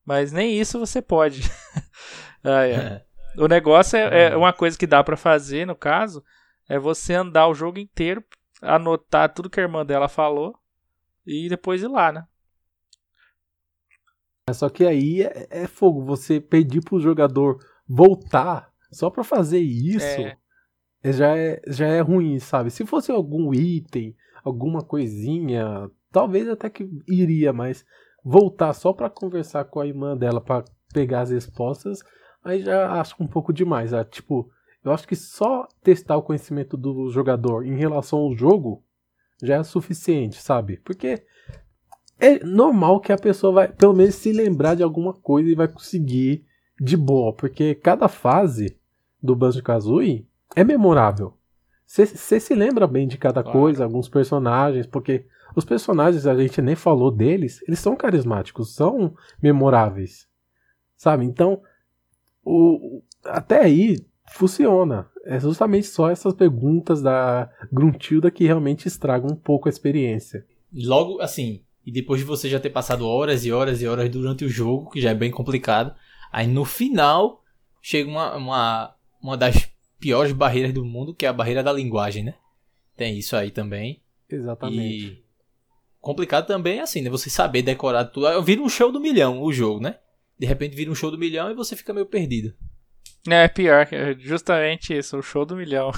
Mas nem isso você pode. [LAUGHS] ah, é. O negócio é, é uma coisa que dá para fazer, no caso, é você andar o jogo inteiro, anotar tudo que a irmã dela falou e depois ir lá, né? É só que aí é, é fogo, você pedir pro jogador voltar só para fazer isso é. é. já, é, já é ruim, sabe? Se fosse algum item, alguma coisinha, talvez até que iria, mas voltar só para conversar com a irmã dela para pegar as respostas aí já acho um pouco demais. É, tipo, eu acho que só testar o conhecimento do jogador em relação ao jogo já é suficiente, sabe? Porque é normal que a pessoa vai, pelo menos, se lembrar de alguma coisa e vai conseguir de boa, porque cada fase do Banjo-Kazooie é memorável. Você se lembra bem de cada claro. coisa, alguns personagens, porque os personagens, a gente nem falou deles, eles são carismáticos, são memoráveis, sabe? Então, o, até aí funciona. É justamente só essas perguntas da Gruntilda que realmente estragam um pouco a experiência. Logo, assim, e depois de você já ter passado horas e horas e horas durante o jogo, que já é bem complicado, aí no final chega uma, uma, uma das piores barreiras do mundo, que é a barreira da linguagem, né? Tem isso aí também. Exatamente. E complicado também é assim, né? Você saber decorar tudo. Vira um show do milhão o jogo, né? De repente vira um show do milhão e você fica meio perdido. É, pior, é justamente isso, o show do milhão.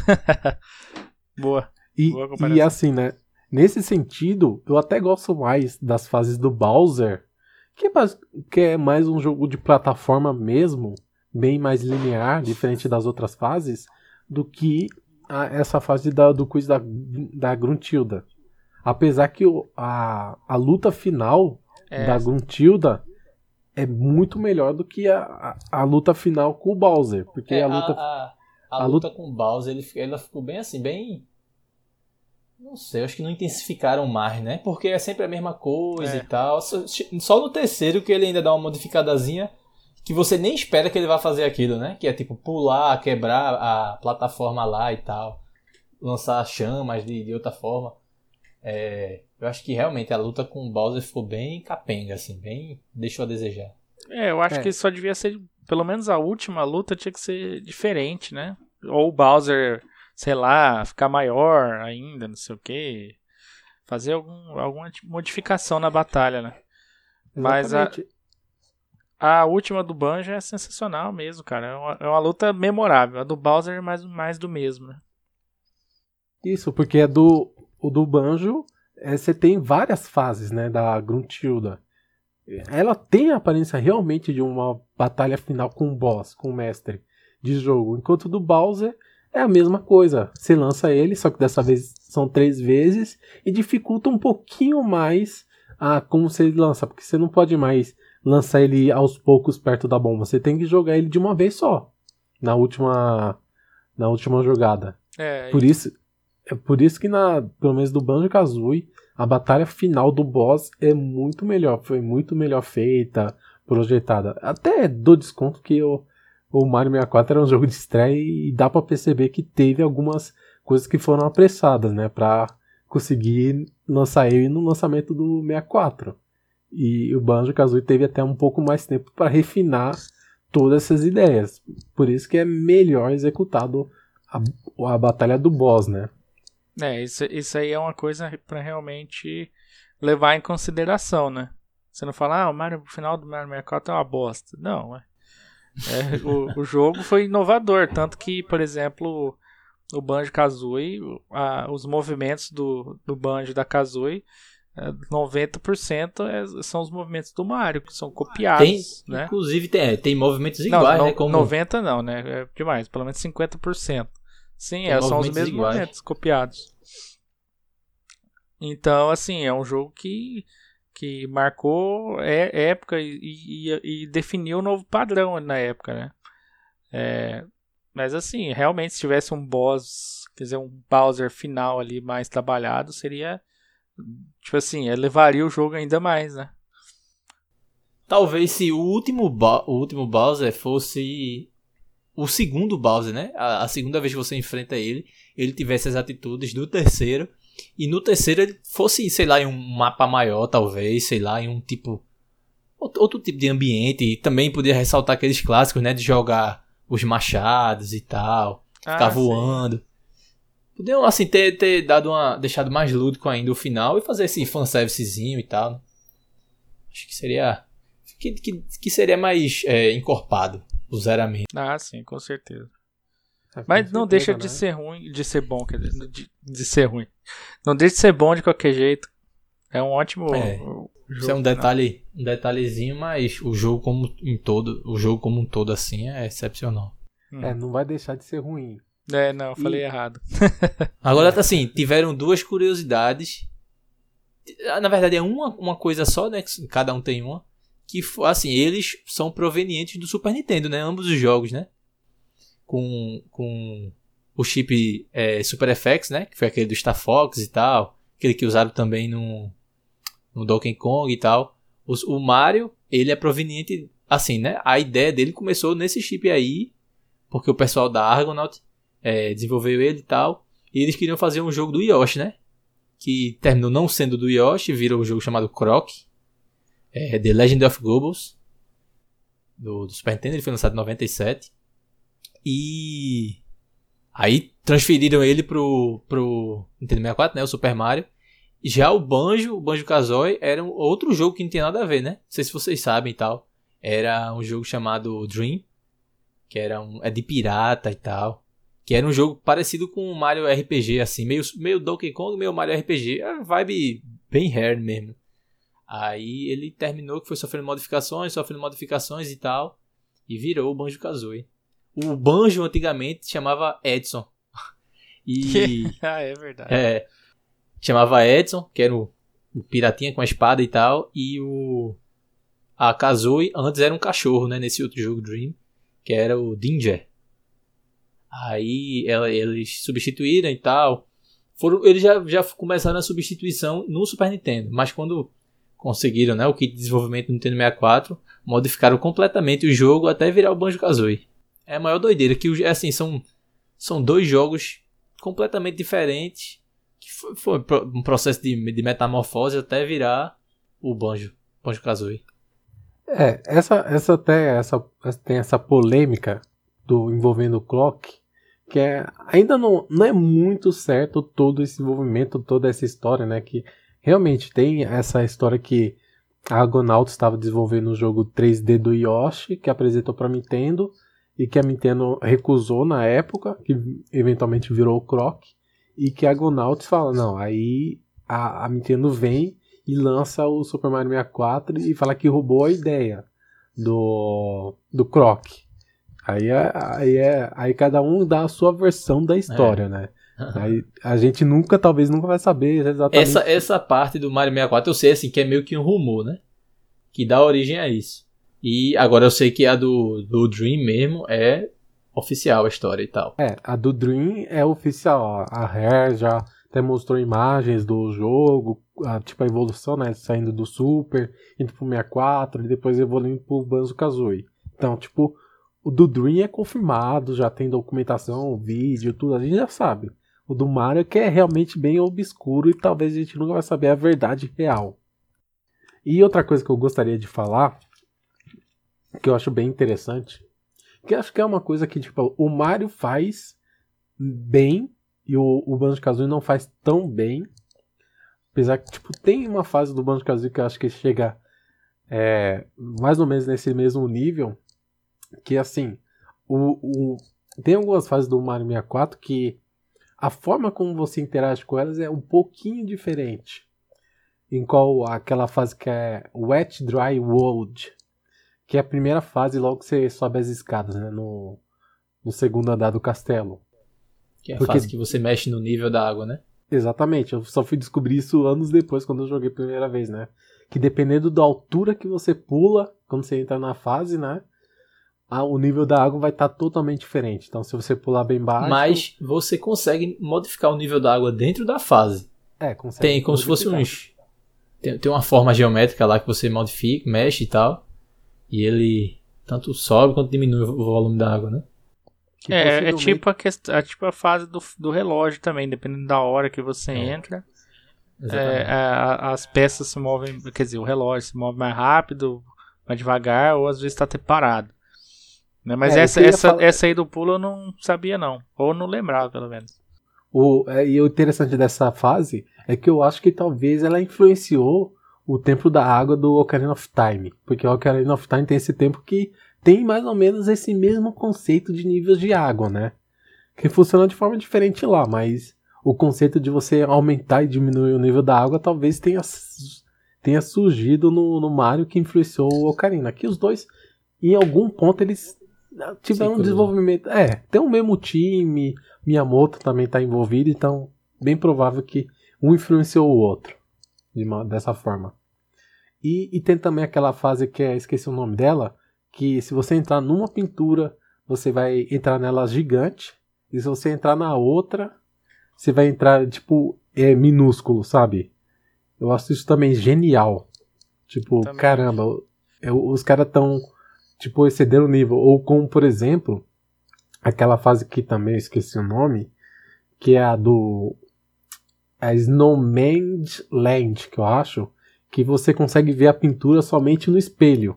[LAUGHS] Boa. E, Boa e assim, né? Nesse sentido, eu até gosto mais das fases do Bowser, que é mais, que é mais um jogo de plataforma mesmo, bem mais linear, diferente das outras fases, do que a- essa fase da- do quiz da, da Gruntilda. Apesar que o- a, a luta final É, da Gruntilda é muito melhor do que a, a, a luta final com o Bowser. Porque É, a luta. a, a a luta com o Bowser, ele, ela ficou bem assim, bem. Não sei, acho que não intensificaram mais, né? Porque é sempre a mesma coisa É. e tal. Só, só no terceiro que ele ainda dá uma modificadazinha que você nem espera que ele vá fazer aquilo, né? Que é tipo pular, quebrar a plataforma lá e tal. Lançar chamas de, de outra forma. É, eu acho que realmente a luta com o Bowser ficou bem capenga, assim, bem. deixou a desejar. é, eu acho É. que só devia ser, pelo menos a última luta tinha que ser diferente, né? Ou o Bowser, sei lá, ficar maior ainda, não sei o que. Fazer algum, alguma modificação na batalha, né? Mas a- Exatamente. A última do Banjo é sensacional mesmo, cara. É uma, é uma luta memorável. A do Bowser é mais, mais do mesmo, né? Isso, porque é do, o do Banjo, é, você tem várias fases, né, da Gruntilda. Ela tem a aparência realmente de uma batalha final com o boss, com o mestre de jogo. Enquanto o do Bowser é a mesma coisa. Você lança ele, só que dessa vez são três vezes, e dificulta um pouquinho mais a como você lança, porque você não pode mais lançar ele aos poucos perto da bomba. Você tem que jogar ele de uma vez só. Na última, na última jogada. É, Por isso, é por isso que na, pelo menos do Banjo Kazooie, a batalha final do boss é muito melhor, foi muito melhor feita, projetada. Até dou desconto que o, o Mario 64 era um jogo de estreia e dá pra perceber que teve algumas coisas que foram apressadas, né, Pra conseguir lançar ele no lançamento do 64. E o Banjo Kazooie teve até um pouco mais tempo para refinar todas essas ideias. Por isso que é melhor executado a, a batalha do boss, né? É, isso, isso aí é uma coisa pra realmente levar em consideração, né? Você não fala, ah, o, Mario, o final do Mario 64 é uma bosta. Não, é. É, o, o jogo foi inovador, tanto que, por exemplo, o Banjo Kazooie, a, os movimentos do, do Banjo da Kazooie, é, 90% é- são os movimentos do Mario, que são Tem, copiados, né? inclusive, tem, é, tem movimentos Não, iguais, no- né? Como 90 não, né? É demais, pelo menos 50%. Sim, Tem é, são os mesmos iguais. movimentos copiados. Então, assim, é um jogo que, que marcou é, época e, e, e definiu um novo padrão na época, né? É, mas assim, realmente se tivesse um boss, quer dizer, um Bowser final ali mais trabalhado, seria tipo assim, elevaria o jogo ainda mais, né? Talvez se o último, o último Bowser fosse o segundo Bowser, né? A, a segunda vez que você enfrenta ele, ele tivesse as atitudes do terceiro. E no terceiro ele fosse, sei lá, em um mapa maior, talvez, sei lá, em um tipo. Outro, tipo de ambiente. E também podia ressaltar aqueles clássicos, né? De jogar os machados e tal. Ficar Ah, sim. voando. Podiam, assim, ter, ter dado uma. deixado mais lúdico ainda o final e fazer esse fanservicezinho e tal. né? Acho que seria. Que, que, que seria mais é, encorpado o zeramento. Ah, sim, com certeza. Com Mas não certeza, deixa né? de ser ruim, de ser bom, quer dizer, de, de ser ruim. Não deixa de ser bom de qualquer jeito. É um ótimo É, jogo. Isso é um detalhe, um detalhezinho, mas o jogo como em todo, o jogo como um todo assim é excepcional. É, não vai deixar de ser ruim. É, não, eu E- falei errado. [LAUGHS] Agora, assim, tiveram duas curiosidades. Ah, Na verdade, é uma, uma coisa só, né? Cada um tem uma. Que, assim, eles são provenientes do Super Nintendo, né? Ambos os jogos, né? Com, com o chip é, Super FX, né? Que foi aquele do Star Fox e tal. Aquele que usaram também no, no Donkey Kong e tal. O Mario, ele é proveniente, assim, né? A ideia dele começou nesse chip aí. Porque o pessoal da Argonaut é, desenvolveu ele e tal. E eles queriam fazer um jogo do Yoshi, né? Que terminou não sendo do Yoshi, virou um jogo chamado Croc. É, The Legend of Goebbels. Do, do Super Nintendo, ele foi lançado em 97. E Aí transferiram ele pro, pro Nintendo 64, né? O Super Mario. Já o Banjo, o Banjo Kazooie, era um outro jogo que não tinha nada a ver, né? Não sei se vocês sabem e tal. Era um jogo chamado Dream, que era um é de pirata e tal. Que era um jogo parecido com o Mario RPG, assim, meio, meio Donkey Kong, meio Mario RPG. É vibe bem hair mesmo. Aí ele terminou que foi sofrendo modificações, sofrendo modificações e tal. E virou o Banjo Kazooie. O Banjo antigamente chamava Edson. E. [LAUGHS] ah, é verdade. É. Chamava Edson, que era o, o piratinha com a espada e tal. E o. A Kazooie antes era um cachorro, né? Nesse outro jogo Dream. Que era o Dinger. Aí ela, eles substituíram e tal. Foram, eles já, já começaram a substituição no Super Nintendo. Mas quando conseguiram né, o kit de desenvolvimento do Nintendo 64, modificaram completamente o jogo até virar o Banjo-Kazooie. É a maior doideira, que assim, são, são dois jogos completamente diferentes, que foi, foi um processo de, de metamorfose até virar o Banjo, Banjo-Kazooie. É, essa, essa até essa, tem essa polêmica do envolvendo o Clock, que é, ainda não, não é muito certo todo esse envolvimento, toda essa história, né, que realmente tem essa história que a Argonauts estava desenvolvendo o jogo 3D do Yoshi, que apresentou para Nintendo e que a Nintendo recusou na época, que eventualmente virou o Croc, e que a Argonauts fala: não, aí a, a Nintendo vem e lança o Super Mario 64 e fala que roubou a ideia do, do Croc. Aí, é, aí, é, aí cada um dá a sua versão da história, é. né? [LAUGHS] Aí a gente nunca, talvez nunca vai saber exatamente. Essa, essa parte do Mario 64 eu sei assim que é meio que um rumor, né? Que dá origem a isso. E agora eu sei que a do, do Dream mesmo é oficial a história e tal. É, a do Dream é oficial. A Rare já até mostrou imagens do jogo, a, tipo a evolução, né? Saindo do Super, indo pro 64 e depois evoluindo pro Banjo-Kazooie. Então, tipo, o do Dream é confirmado, já tem documentação, vídeo, tudo, a gente já sabe. O do Mario que é realmente bem obscuro e talvez a gente nunca vai saber a verdade real. E outra coisa que eu gostaria de falar, que eu acho bem interessante, que acho que é uma coisa que tipo, o Mario faz bem e o, o Banjo-Kazooie não faz tão bem. Apesar que tipo, tem uma fase do Banjo-Kazooie que eu acho que chega é, mais ou menos nesse mesmo nível, que assim, o, o, tem algumas fases do Mario 64 que a forma como você interage com elas é um pouquinho diferente. Em qual aquela fase que é Wet Dry World, que é a primeira fase logo que você sobe as escadas, né, no, no segundo andar do castelo. Que é a Porque... fase que você mexe no nível da água, né? Exatamente, eu só fui descobrir isso anos depois, quando eu joguei a primeira vez, né? Que dependendo da altura que você pula, quando você entra na fase, né? a, o nível da água vai estar tá totalmente diferente. Então, se você pular bem baixo. Mas você consegue modificar o nível da água dentro da fase. É, consegue. Tem como modificar. se fosse uns. Tem, tem uma forma geométrica lá que você modifica, mexe e tal. E ele tanto sobe quanto diminui o volume da água, né? é, é tipo a, questão, é tipo a fase do, do relógio também, dependendo da hora que você é. entra. É, a, as peças se movem, quer dizer, o relógio se move mais rápido, mais devagar, ou às vezes está até parado. Né? Mas é, essa, essa, falar... essa aí do pulo eu não sabia, não. Ou não lembrava, pelo menos. O, é, e o interessante dessa fase é que eu acho que talvez ela influenciou o tempo da água do Ocarina of Time. Porque o Ocarina of Time tem esse tempo que tem mais ou menos esse mesmo conceito de níveis de água, né? Que funciona de forma diferente lá, mas o conceito de você aumentar e diminuir o nível da água talvez tenha, tenha surgido no, no Mario que influenciou o Ocarina. Aqui os dois, em algum ponto, eles tiveram um desenvolvimento. É, tem o mesmo time, Miyamoto também está envolvido, então bem provável que um influenciou o outro uma, dessa forma. E, e tem também aquela fase que é, esqueci o nome dela, que se você entrar numa pintura, você vai entrar nela gigante, e se você entrar na outra, você vai entrar, tipo, é minúsculo, sabe? Eu acho isso também genial. Tipo, também. caramba, eu, os caras estão tipo, exceder o nível. Ou como, por exemplo, aquela fase que também esqueci o nome, que é a do a Snowman's Land, que eu acho, que você consegue ver a pintura somente no espelho.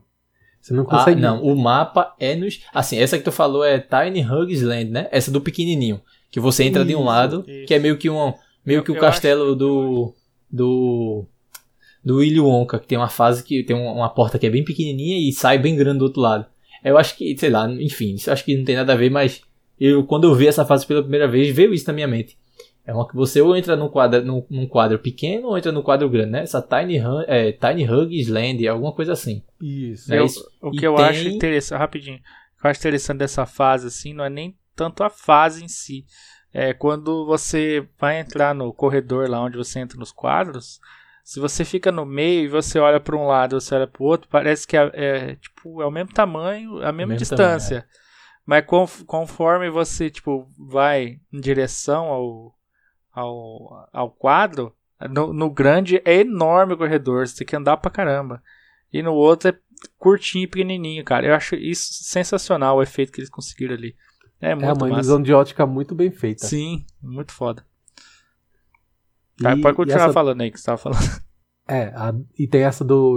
Você não consegue. Ah, não, o mapa é nos. Assim, essa que tu falou é Tiny Hugs Land, né? Essa do pequenininho. Que você entra de um Isso, lado, isso. que é meio que um meio que o eu castelo do do do Willy Wonka, que tem uma fase que tem uma, porta que é bem pequenininha e sai bem grande do outro lado. Eu acho que, sei lá, enfim, isso acho que não tem nada a ver, mas eu quando eu vi essa fase pela primeira vez, veio isso na minha mente. É uma que você ou entra num quadro, num, num quadro pequeno ou entra num quadro grande, né? Essa Tiny, Hu- é, Tiny Hugs Land, alguma coisa assim. Isso. É Eu- isso. o E que eu tem- acho interessante, rapidinho, o que eu acho interessante dessa fase, assim, não é nem tanto a fase em si. É quando você vai entrar no corredor lá onde você entra nos quadros, se você fica no meio e você olha para um lado você olha para o outro, parece que é, é, tipo, é o mesmo tamanho, a mesma distância. Mas conf- conforme você tipo, vai em direção ao, ao, ao quadro, no, no grande é enorme o corredor, você tem que andar pra caramba. E no outro é curtinho e pequenininho, cara. Eu acho isso sensacional o efeito que eles conseguiram ali. É É muito uma massa. ilusão de ótica muito bem feita. Sim, muito foda. E- pode continuar essa- falando aí que você tava falando. [LAUGHS] É, a- e tem essa do,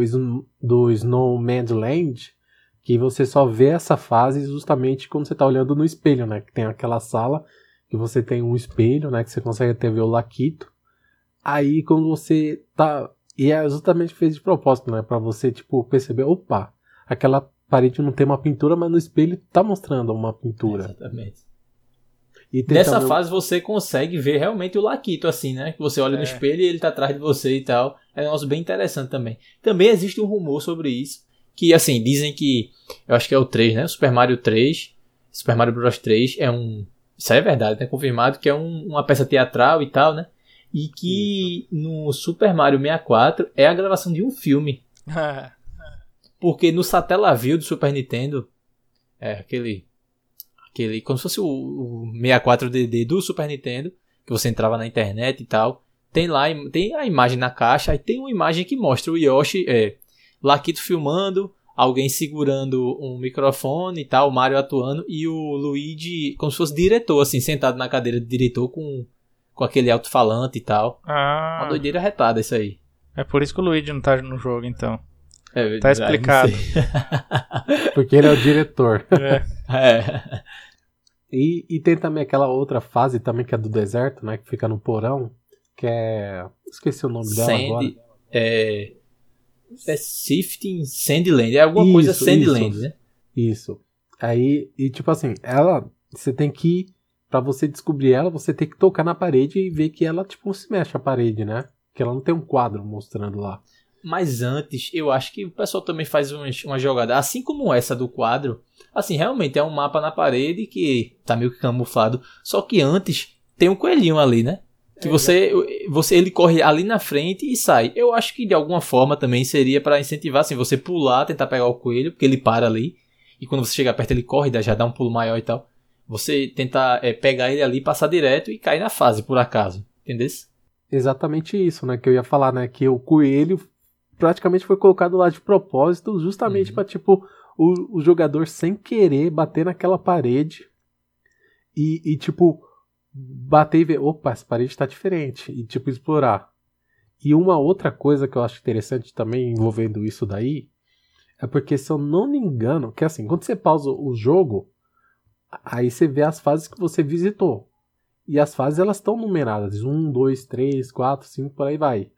do Snowman's Land, que você só vê essa fase justamente quando você tá olhando no espelho, né? Que tem aquela sala que você tem um espelho, né? Que você consegue até ver o Laquito. Aí quando você tá. E é justamente feito de propósito, né? Pra você, tipo, perceber, opa, aquela parede não tem uma pintura, mas no espelho tá mostrando uma pintura. Exatamente. E Nessa também- fase você consegue ver realmente o Laquito, assim, né? Que você olha É. no espelho e ele tá atrás de você e tal. É um negócio bem interessante também. Também existe um rumor sobre isso. Que, assim, dizem que. Eu acho que é o 3, né? Super Mario 3. Super Mario Bros 3 é um. Isso aí é verdade, né? Confirmado que é um- uma peça teatral e tal, né? E que no Super Mario 64 é a gravação de um filme. [LAUGHS] Porque no Satellaview do Super Nintendo, é aquele. aquele como se fosse o, o 64DD do Super Nintendo, que você entrava na internet e tal. Tem lá, tem a imagem na caixa, aí tem uma imagem que mostra o Yoshi, é, Laquito filmando, alguém segurando um microfone e tal, o Mario atuando, e o Luigi como se fosse diretor, assim, sentado na cadeira de diretor com, com aquele alto-falante e tal. ah, Uma doideira retada isso aí. é por isso que o Luigi não tá no jogo, então. É, Tá explicado. [LAUGHS] [LAUGHS] Porque ele é o diretor. É. É. E, e tem também aquela outra fase também que é do deserto, né? Que fica no porão. Que é. Esqueci o nome dela agora. Sand, é, é Sifting Sandland, é alguma coisa Isso, Sandland, isso. né? Isso. Aí, e tipo assim, ela. Você tem que. Pra você descobrir ela, você tem que tocar na parede e ver que ela, tipo, se mexe a parede, né? Que ela não tem um quadro mostrando lá. Mas antes, eu acho que o pessoal também faz umas- uma jogada, assim como essa do quadro. Assim, realmente é um mapa na parede que tá meio que camuflado. Só que antes tem um coelhinho ali, né? Que você, você ele corre ali na frente e sai. Eu acho que de alguma forma também seria pra incentivar assim, você pular, tentar pegar o coelho, porque ele para ali. E quando você chega perto ele corre, já dá um pulo maior e tal. Você tentar é, pegar ele ali, passar direto e cair na fase, por acaso. Entendeu? Exatamente isso, né? Que eu ia falar, né? Que o coelho praticamente foi colocado lá de propósito, justamente Uhum. pra, tipo, o, o jogador sem querer bater naquela parede e, e, tipo, bater e ver, opa, essa parede tá diferente. E, tipo, explorar. E uma outra coisa que eu acho interessante também envolvendo isso daí é porque, se eu não me engano, que assim, quando você pausa o jogo, aí você vê as fases que você visitou. E as fases elas estão numeradas: 1, 2, 3, 4, 5, por aí vai.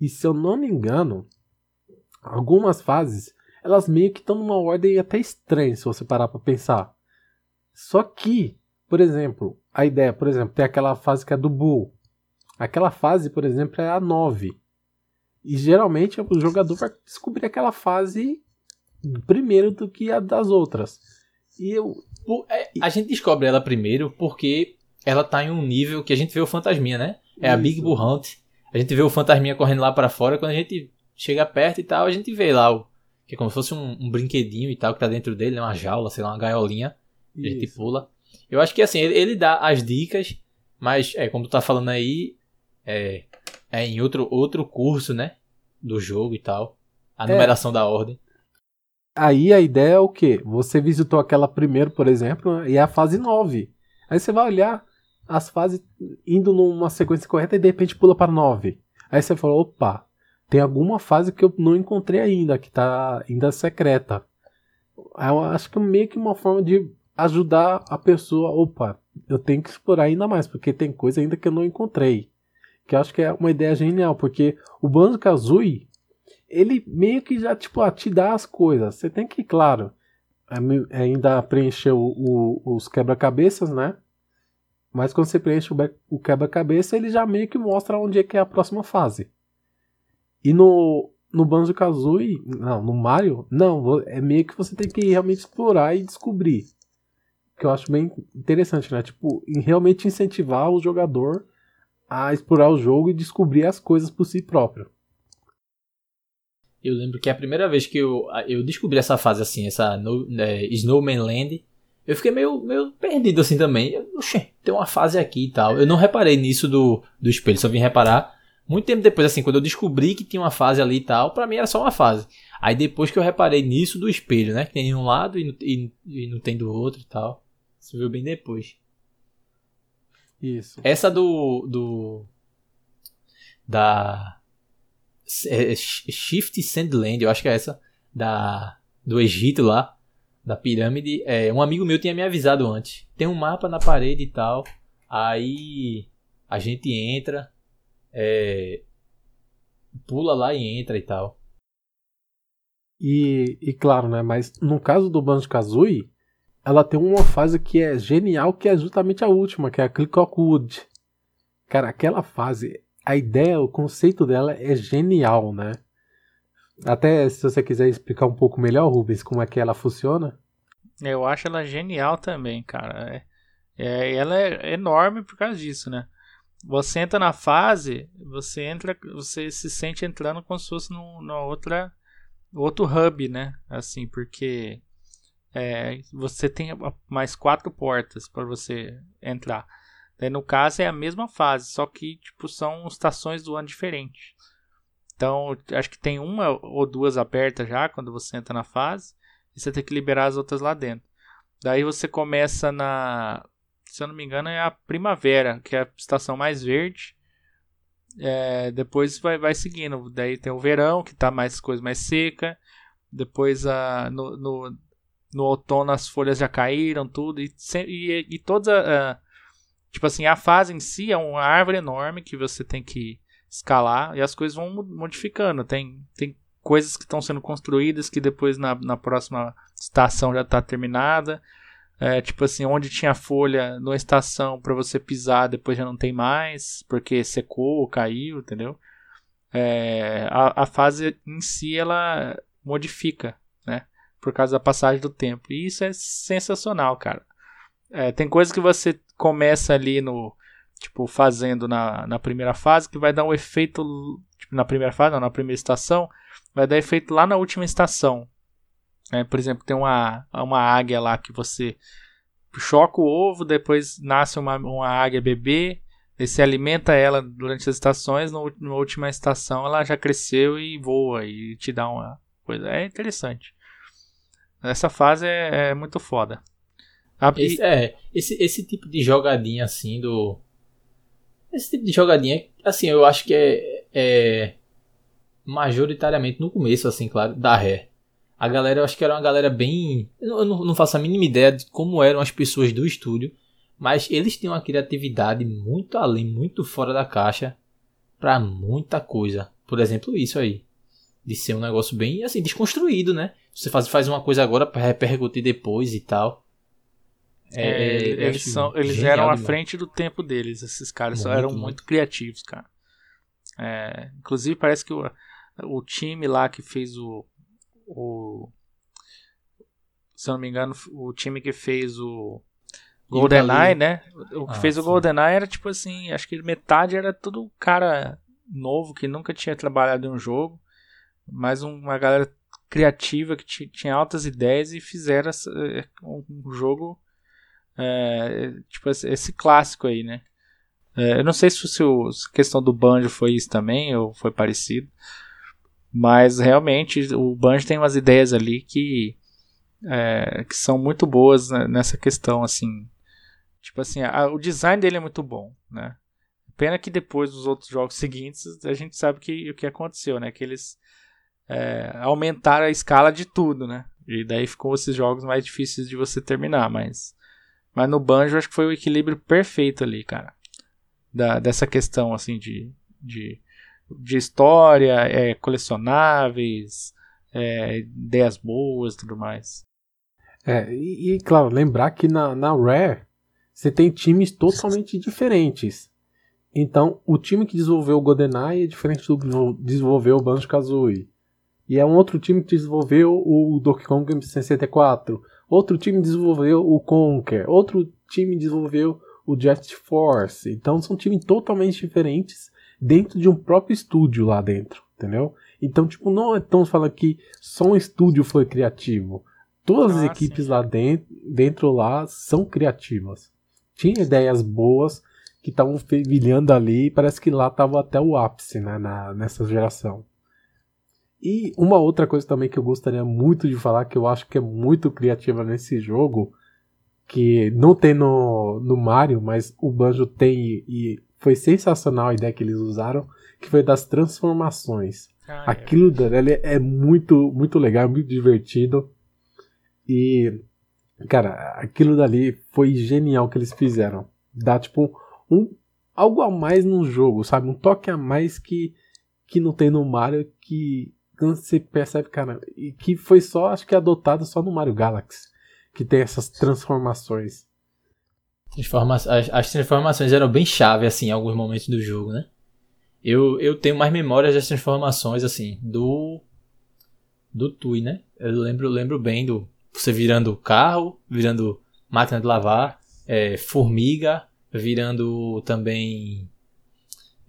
E se eu não me engano, algumas fases elas meio que estão numa ordem até estranha, se você parar para pensar. Só que, por exemplo, a ideia, por exemplo, tem aquela fase que é do Bull. Aquela fase, por exemplo, é a 9. E geralmente o jogador vai descobrir aquela fase primeiro do que a das outras. E eu. É, a gente descobre ela primeiro porque ela tá em um nível que a gente vê o fantasminha, né? É a Isso. Big Bull Hunt. A gente vê o fantasminha correndo lá pra fora. Quando a gente chega perto e tal, a gente vê lá o. Que é como se fosse um, um brinquedinho e tal, que tá dentro dele, né? Uma jaula, sei lá, uma gaiolinha. A gente Isso. pula. Eu acho que assim, ele, ele dá as dicas, mas é como tu tá falando aí, é, é em outro, outro curso, né? Do jogo e tal. A É. numeração da ordem. Aí a ideia é o quê? Você visitou aquela primeiro, por exemplo, né, e é a fase 9. Aí você vai olhar as fases indo numa sequência correta e de repente pula para 9. Aí você fala, opa, tem alguma fase que eu não encontrei ainda, que tá ainda secreta. Eu acho que é meio que uma forma de ajudar a pessoa, opa, eu tenho que explorar ainda mais, porque tem coisa ainda que eu não encontrei. Que eu acho que é uma ideia genial, porque o Banjo-Kazooie, ele meio que já, tipo, te dá as coisas. Você tem que, claro, é ainda preencher o, o, os quebra-cabeças, né? Mas quando você preenche o quebra-cabeça, ele já meio que mostra onde é que é a próxima fase. E no, no Banjo-Kazooie, não, no Mario, não, é meio que você tem que realmente explorar e descobrir. Que eu acho bem interessante, né? Tipo, realmente incentivar o jogador a explorar o jogo e descobrir as coisas por si próprio. Eu lembro que a primeira vez que eu, eu descobri essa fase assim, essa no, é, Snowman Land, eu fiquei meio, meio perdido assim também. Oxê, tem uma fase aqui e tal. Eu não reparei nisso do, do espelho, só vim reparar muito tempo depois, assim, quando eu descobri que tinha uma fase ali e tal, pra mim era só uma fase. Aí depois que eu reparei nisso do espelho, né? Que tem um lado e, e, e não tem do outro e tal. Isso viu bem depois. Isso. Essa do. do da é, é Shift Sandland, eu acho que é essa, da, do Egito lá, da pirâmide. É, um amigo meu tinha me avisado antes. Tem um mapa na parede e tal. Aí a gente entra, é, pula lá e entra e tal. E, e claro, né? Mas no caso do Banjo Kazooie, ela tem uma fase que é genial, que é justamente a última, que é a Click Wood. Cara, aquela fase a ideia, o conceito dela é genial, né? Até se você quiser explicar um pouco melhor, Rubens, como é que ela funciona. Eu acho ela genial também, cara. É, é, ela é enorme por causa disso, né? Você entra na fase, você entra, você se sente entrando como se fosse numa outra, outro hub, né? Assim, porque é, você tem mais quatro portas para você entrar. Daí, no caso, é a mesma fase, só que tipo, são estações do ano diferentes. Então, acho que tem uma ou duas abertas já quando você entra na fase, e você tem que liberar as outras lá dentro. Daí você começa na. Se eu não me engano, é a primavera, que é a estação mais verde. É, depois vai, vai seguindo. Daí tem o verão, que tá mais coisa mais seca. Depois a, no, no, no outono as folhas já caíram, tudo. E, e, e todas a, Tipo assim, a fase em si é uma árvore enorme que você tem que escalar e as coisas vão modificando. Tem, tem coisas que estão sendo construídas que depois na, na próxima estação já está terminada. É, tipo assim, onde tinha folha na estação para você pisar, depois já não tem mais, porque secou ou caiu, entendeu? É, a, a fase em si ela modifica? Por causa da passagem do tempo. E isso é sensacional, cara. É, tem coisas que você começa ali no. Tipo, fazendo na, na primeira fase, que vai dar um efeito. Tipo, na primeira fase, não, na primeira estação, vai dar efeito lá na última estação. É, por exemplo, tem uma, uma águia lá que você choca o ovo, depois nasce uma, uma águia bebê, e se alimenta ela durante as estações, no, na última estação ela já cresceu e voa e te dá uma coisa. É interessante. Essa fase é, é muito foda. Esse, é, esse, esse tipo de jogadinha assim do. Esse tipo de jogadinha, assim, eu acho que é, é majoritariamente no começo, assim, claro, da ré. A galera, eu acho que era uma galera bem. Eu não, não faço a mínima ideia de como eram as pessoas do estúdio, mas eles têm uma criatividade muito além, muito fora da caixa para muita coisa. Por exemplo, isso aí. De ser um negócio bem, assim, desconstruído, né? Você faz, faz uma coisa agora para repercutir depois e tal. É, é, eles são, eles eram à frente do tempo deles, esses caras muito, eram muito, muito criativos, cara. É, inclusive parece que o, o time lá que fez o, o se eu não me engano, o time que fez o GoldenEye, né? O que ah, fez o GoldenEye era tipo assim, acho que metade era tudo cara novo que nunca tinha trabalhado em um jogo, mas uma galera criativa que tinha altas ideias e fizeram é, um jogo é, tipo, esse clássico aí, né? É, eu não sei se, se a questão do Banjo foi isso também, ou foi parecido. Mas realmente o Banjo tem umas ideias ali que, é, que são muito boas nessa questão, assim. Tipo assim, a, o design dele é muito bom, né? Pena que depois dos outros jogos seguintes a gente sabe que, o que aconteceu, né? Que eles é, aumentaram a escala de tudo, né? E daí ficou esses jogos mais difíceis de você terminar, mas. Mas no Banjo acho que foi o equilíbrio perfeito ali, cara. Da, dessa questão, assim, de. de, de história, é, colecionáveis, é, ideias boas tudo mais. É, e, e, claro, lembrar que na, na Rare você tem times totalmente diferentes. Então, o time que desenvolveu o GoldenEye é diferente do que desenvolveu o Banjo-Kazooie. E é um outro time que desenvolveu o Donkey Kong 64. Outro time desenvolveu o Conker. Outro time desenvolveu o Jet Force. Então, são times totalmente diferentes dentro de um próprio estúdio lá dentro, entendeu? Então, tipo, não é tão falando que só um estúdio foi criativo. Todas as ah, equipes lá dentro, dentro lá são criativas. Tinha ideias boas que estavam fervilhando ali parece que lá estava até o ápice né, na, nessa geração. E uma outra coisa também que eu gostaria muito de falar, que eu acho que é muito criativa nesse jogo, que não tem no, no Mario, mas o Banjo tem e foi sensacional a ideia que eles usaram, que foi das transformações. Ah, é Aquilo dele é muito, muito legal, muito divertido. E, cara, aquilo dali foi genial que eles fizeram. Dá, tipo, um, algo a mais no jogo, sabe? Um toque a mais que, que não tem no Mario, que você percebe, cara, e que foi só, acho que adotado só no Mario Galaxy, que tem essas transformações. Transforma as, as transformações eram bem chave, assim, em alguns momentos do jogo, né? Eu, eu tenho mais memórias das transformações, assim, do. Do Tui, né? Eu lembro, lembro bem do você virando carro, virando máquina de lavar, é, formiga, virando também.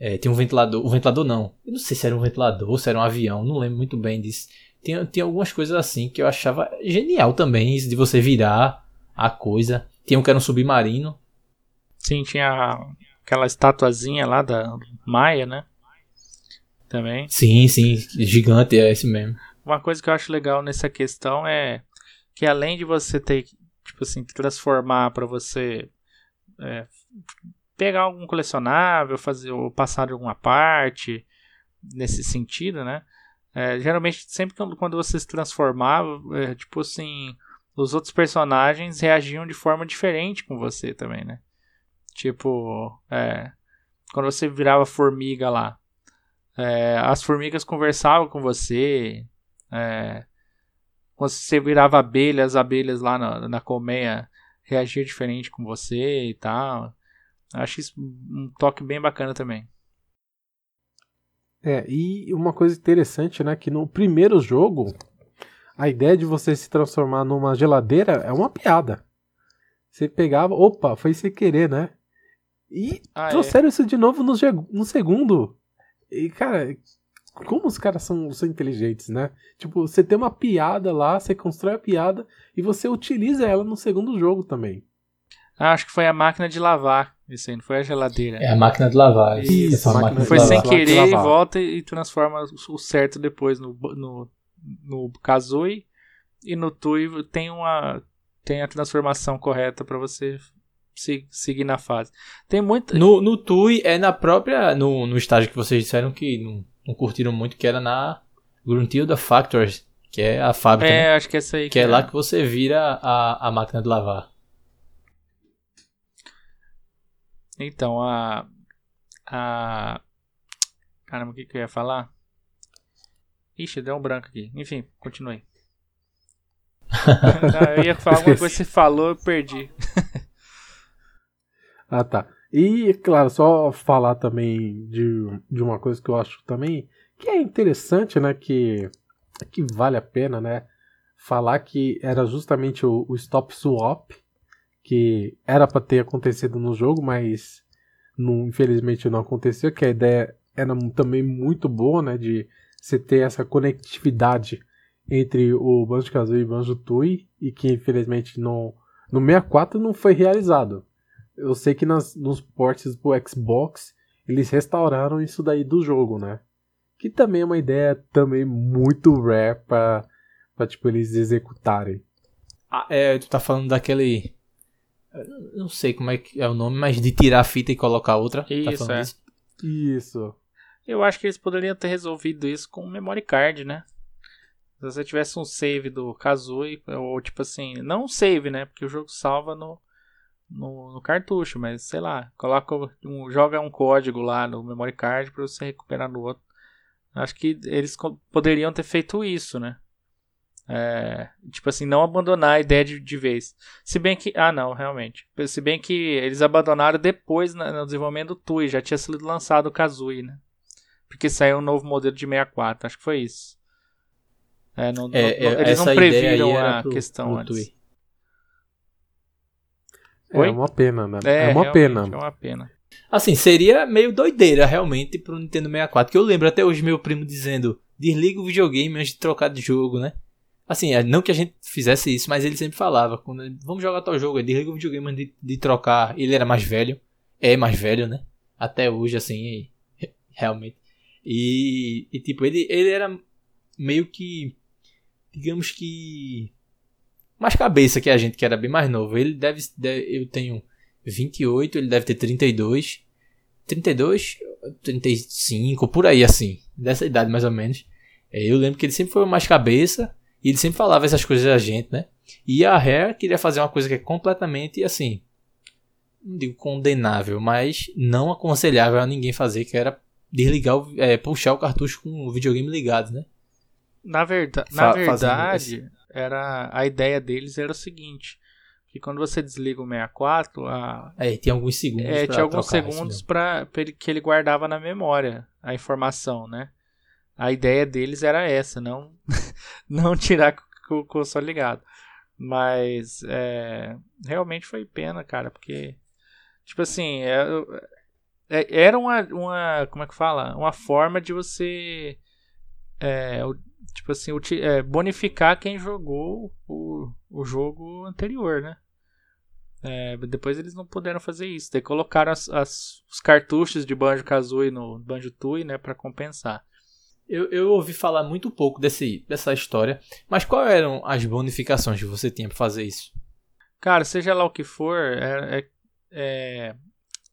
É, tem um ventilador. O ventilador não. Eu não sei se era um ventilador ou se era um avião, não lembro muito bem disso. Tem, tem algumas coisas assim que eu achava genial também, de você virar a coisa. Tinha um que era um submarino. Sim, tinha aquela estatuazinha lá da Maia, né? Também. Sim, sim, gigante, é esse mesmo. Uma coisa que eu acho legal nessa questão é que além de você ter, tipo assim, transformar para você é, pegar algum colecionável, fazer ou passar de alguma parte nesse sentido, né? É, geralmente, sempre quando você se transformava, é, tipo assim, os outros personagens reagiam de forma diferente com você também, né? Tipo, é, quando você virava formiga lá, é, as formigas conversavam com você, é, quando você virava abelha, as abelhas lá na, na colmeia reagiam diferente com você e tal. Acho isso um toque bem bacana também. É, e uma coisa interessante, né, que no primeiro jogo, a ideia de você se transformar numa geladeira é uma piada. Você pegava, opa, foi sem querer, né? E ah, é? trouxeram é. isso de novo no, no segundo. E, cara, como os caras são, são inteligentes, né? Tipo, você tem uma piada lá, você constrói a piada e você utiliza ela no segundo jogo também. Ah, acho que foi a máquina de lavar. Isso aí, não foi a geladeira. É a máquina de lavar. Isso, isso a máquina foi sem querer e volta e transforma o certo depois no, no, no Kazooie. E no Tui tem uma tem a transformação correta para você se, seguir na fase. Tem muita... No, no Tui é na própria... No, no estágio que vocês disseram que não não curtiram muito, que era na Gruntilda Factories, que é a fábrica. É, né? acho que é essa aí. Que, que é, é lá que você vira a, a máquina de lavar. Então, a. A. Caramba, o que, que eu ia falar? Ixi, deu um branco aqui. Enfim, continue. [LAUGHS] Eu ia falar alguma coisa que você falou, eu perdi. [LAUGHS] ah, tá. E, claro, só falar também de, de uma coisa que eu acho também que é interessante, né? Que, que vale a pena, né? Falar que era justamente o, o stop swap que era para ter acontecido no jogo, mas não, infelizmente não aconteceu. Que a ideia era também muito boa, né? De você ter essa conectividade entre o Banjo-Kazooie e Banjo-Tooie e que infelizmente no, no 64 não foi realizado eu sei que nas, nos ports pro Xbox eles restauraram isso daí do jogo, né? Que também é uma ideia também muito rare pra, pra tipo, eles executarem. Ah, é, tu tá falando daquele. Não sei como é que é o nome, mas de tirar a fita e colocar outra. Tá isso, tá é. Isso? isso. Eu acho que eles poderiam ter resolvido isso com o memory card, né? Se você tivesse um save do Kazooie, ou tipo assim, não um save, né? Porque o jogo salva no, no, no cartucho, mas sei lá, coloca um, joga um código lá no memory card para você recuperar no outro. Acho que eles poderiam ter feito isso, né? É, tipo assim, não abandonar a ideia de, de vez. Se bem que. Ah, não, realmente. Se bem que eles abandonaram depois no desenvolvimento do TUI. Já tinha sido lançado o Kazooie, né? Porque saiu um novo modelo de 64. Acho que foi isso. É, não, é, não, eles não previram a pro, questão pro antes. TUI. É uma pena, né? É, é uma pena. É uma pena. Assim, seria meio doideira realmente pro Nintendo 64. Que eu lembro até hoje meu primo dizendo: desliga o videogame antes de trocar de jogo, né? Assim, é, não que a gente fizesse isso, mas ele sempre falava: quando, vamos jogar tal jogo, desliga o videogame de, de trocar. Ele era mais velho, é mais velho, né? Até hoje, assim, realmente. E, e tipo, ele, ele era meio que. Digamos que mais cabeça que a gente, que era bem mais novo. Ele deve, deve eu tenho 28, ele deve ter 32. 32, 35, por aí assim, dessa idade mais ou menos. É, eu lembro que ele sempre foi mais cabeça e ele sempre falava essas coisas a gente, né? E a Rare queria fazer uma coisa que é completamente assim, não digo condenável, mas não aconselhável a ninguém fazer, que era desligar, o, é, puxar o cartucho com o videogame ligado, né? Na, verda na verdade, era a ideia deles era o seguinte, que quando você desliga o 64, a é, tem alguns segundos é, tinha alguns segundos para que ele guardava na memória a informação, né? A ideia deles era essa, não [LAUGHS] não tirar com o console ligado. Mas é, realmente foi pena, cara, porque tipo assim, é, é, era uma, uma como é que fala, uma forma de você é, tipo assim, é, bonificar quem jogou o, o jogo anterior, né? É, depois eles não puderam fazer isso. Daí colocaram as, as, os cartuchos de Banjo Kazooie no Banjo Tooie, né, para compensar. Eu, eu ouvi falar muito pouco desse, dessa história, mas quais eram as bonificações que você tinha para fazer isso? Cara, seja lá o que for, é, é, é,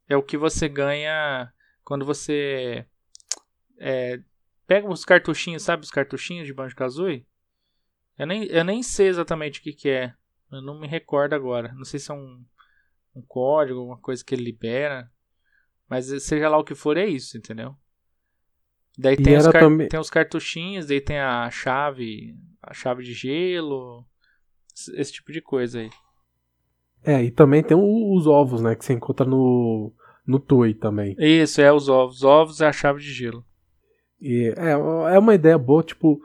é o que você ganha quando você é, Pega os cartuchinhos, sabe os cartuchinhos de Banjo-Kazooie? Eu nem, eu nem sei exatamente o que, que é. Eu não me recordo agora. Não sei se é um, um código, alguma coisa que ele libera. Mas seja lá o que for, é isso, entendeu? Daí tem os, car também... tem os cartuchinhos, daí tem a chave, a chave de gelo, esse tipo de coisa aí. É, e também tem os ovos, né, que você encontra no, no Toy também. Isso, é os ovos. Os ovos é a chave de gelo. E é, é uma ideia boa, tipo,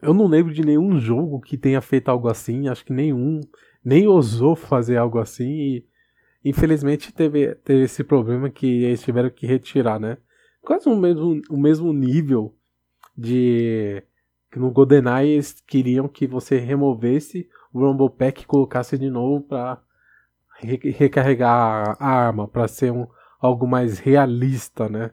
eu não lembro de nenhum jogo que tenha feito algo assim, acho que nenhum nem ousou fazer algo assim e infelizmente teve, teve esse problema que eles tiveram que retirar, né? Quase o mesmo, o mesmo nível de que no GoldenEye eles queriam que você removesse o Rumble Pack e colocasse de novo para re recarregar a arma, para ser um, algo mais realista, né?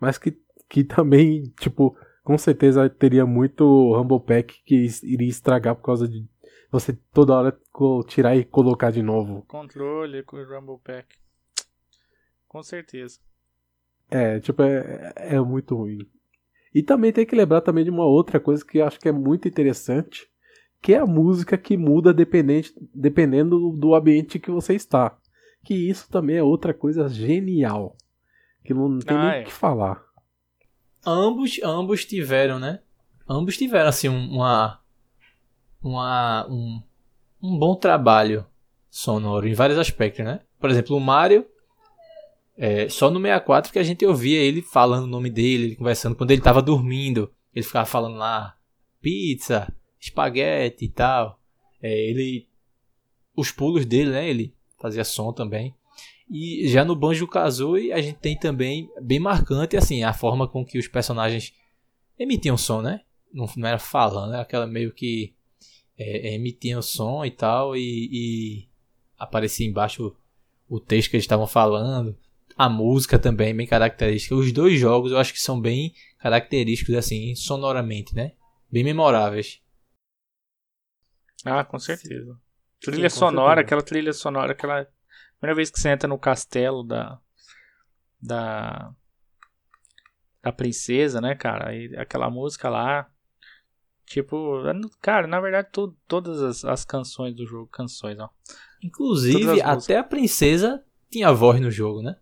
Mas que que também, tipo, com certeza teria muito Rumble Pack que iria estragar por causa de você toda hora tirar e colocar de novo. Controle com o Rumble Pack. Com certeza. É, tipo, é, é muito ruim. E também tem que lembrar também de uma outra coisa que eu acho que é muito interessante, que é a música que muda dependente, dependendo do ambiente que você está. Que isso também é outra coisa genial. Que não tem ah, nem o é. que falar ambos, ambos tiveram, né? Ambos tiveram assim uma uma um, um bom trabalho sonoro em vários aspectos, né? Por exemplo, o Mario é, só no 64 que a gente ouvia ele falando o nome dele, ele conversando quando ele tava dormindo, ele ficava falando lá pizza, espaguete e tal. É, ele os pulos dele, né? Ele fazia som também. E já no Banjo Kazooie a gente tem também bem marcante assim a forma com que os personagens emitiam som, né? Não, não era falando, era aquela meio que é, é emitiam som e tal e, e aparecia embaixo o, o texto que eles estavam falando. A música também bem característica. Os dois jogos eu acho que são bem característicos assim sonoramente, né? Bem memoráveis. Ah, com certeza. Trilha Sim, sonora, certeza. aquela trilha sonora, aquela Primeira vez que você entra no castelo da. Da. Da princesa, né, cara? E aquela música lá. Tipo, cara, na verdade, tu, todas as, as, canções do jogo, canções, ó. Inclusive, até a princesa tinha voz no jogo, né?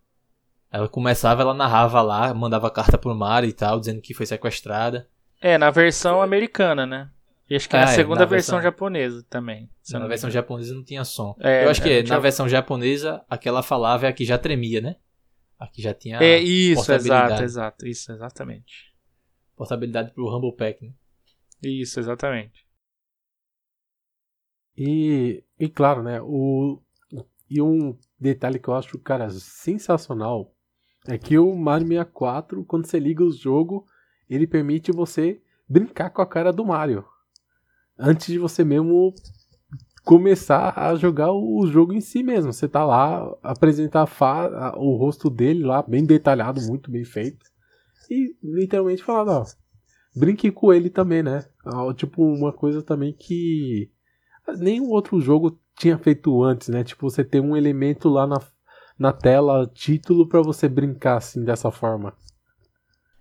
Ela começava, ela narrava lá, mandava carta pro Mario e tal, dizendo que foi sequestrada. É, na versão americana, né? E acho que é, na segunda na versão, versão, japonesa também. Na versão japonesa não tinha som. É, Eu acho que é, na versão japonesa, a que ela falava é a que já tremia, né? A que já tinha. É isso, exato, exato. Isso, exatamente. Portabilidade pro Humble Pack, né? Isso, exatamente. E, e claro, né? O, e um detalhe que eu acho, cara, sensacional é que o Mario 64, quando você liga o jogo, ele permite você brincar com a cara do Mario. Antes de você mesmo começar a jogar o jogo em si mesmo. Você tá lá, apresentar o rosto dele lá, bem detalhado, muito bem feito. E literalmente falando, ó, brinque com ele também, né? Tipo, uma coisa também que nenhum outro jogo tinha feito antes, né? Tipo, você ter um elemento lá na, na tela, título, para você brincar assim dessa forma.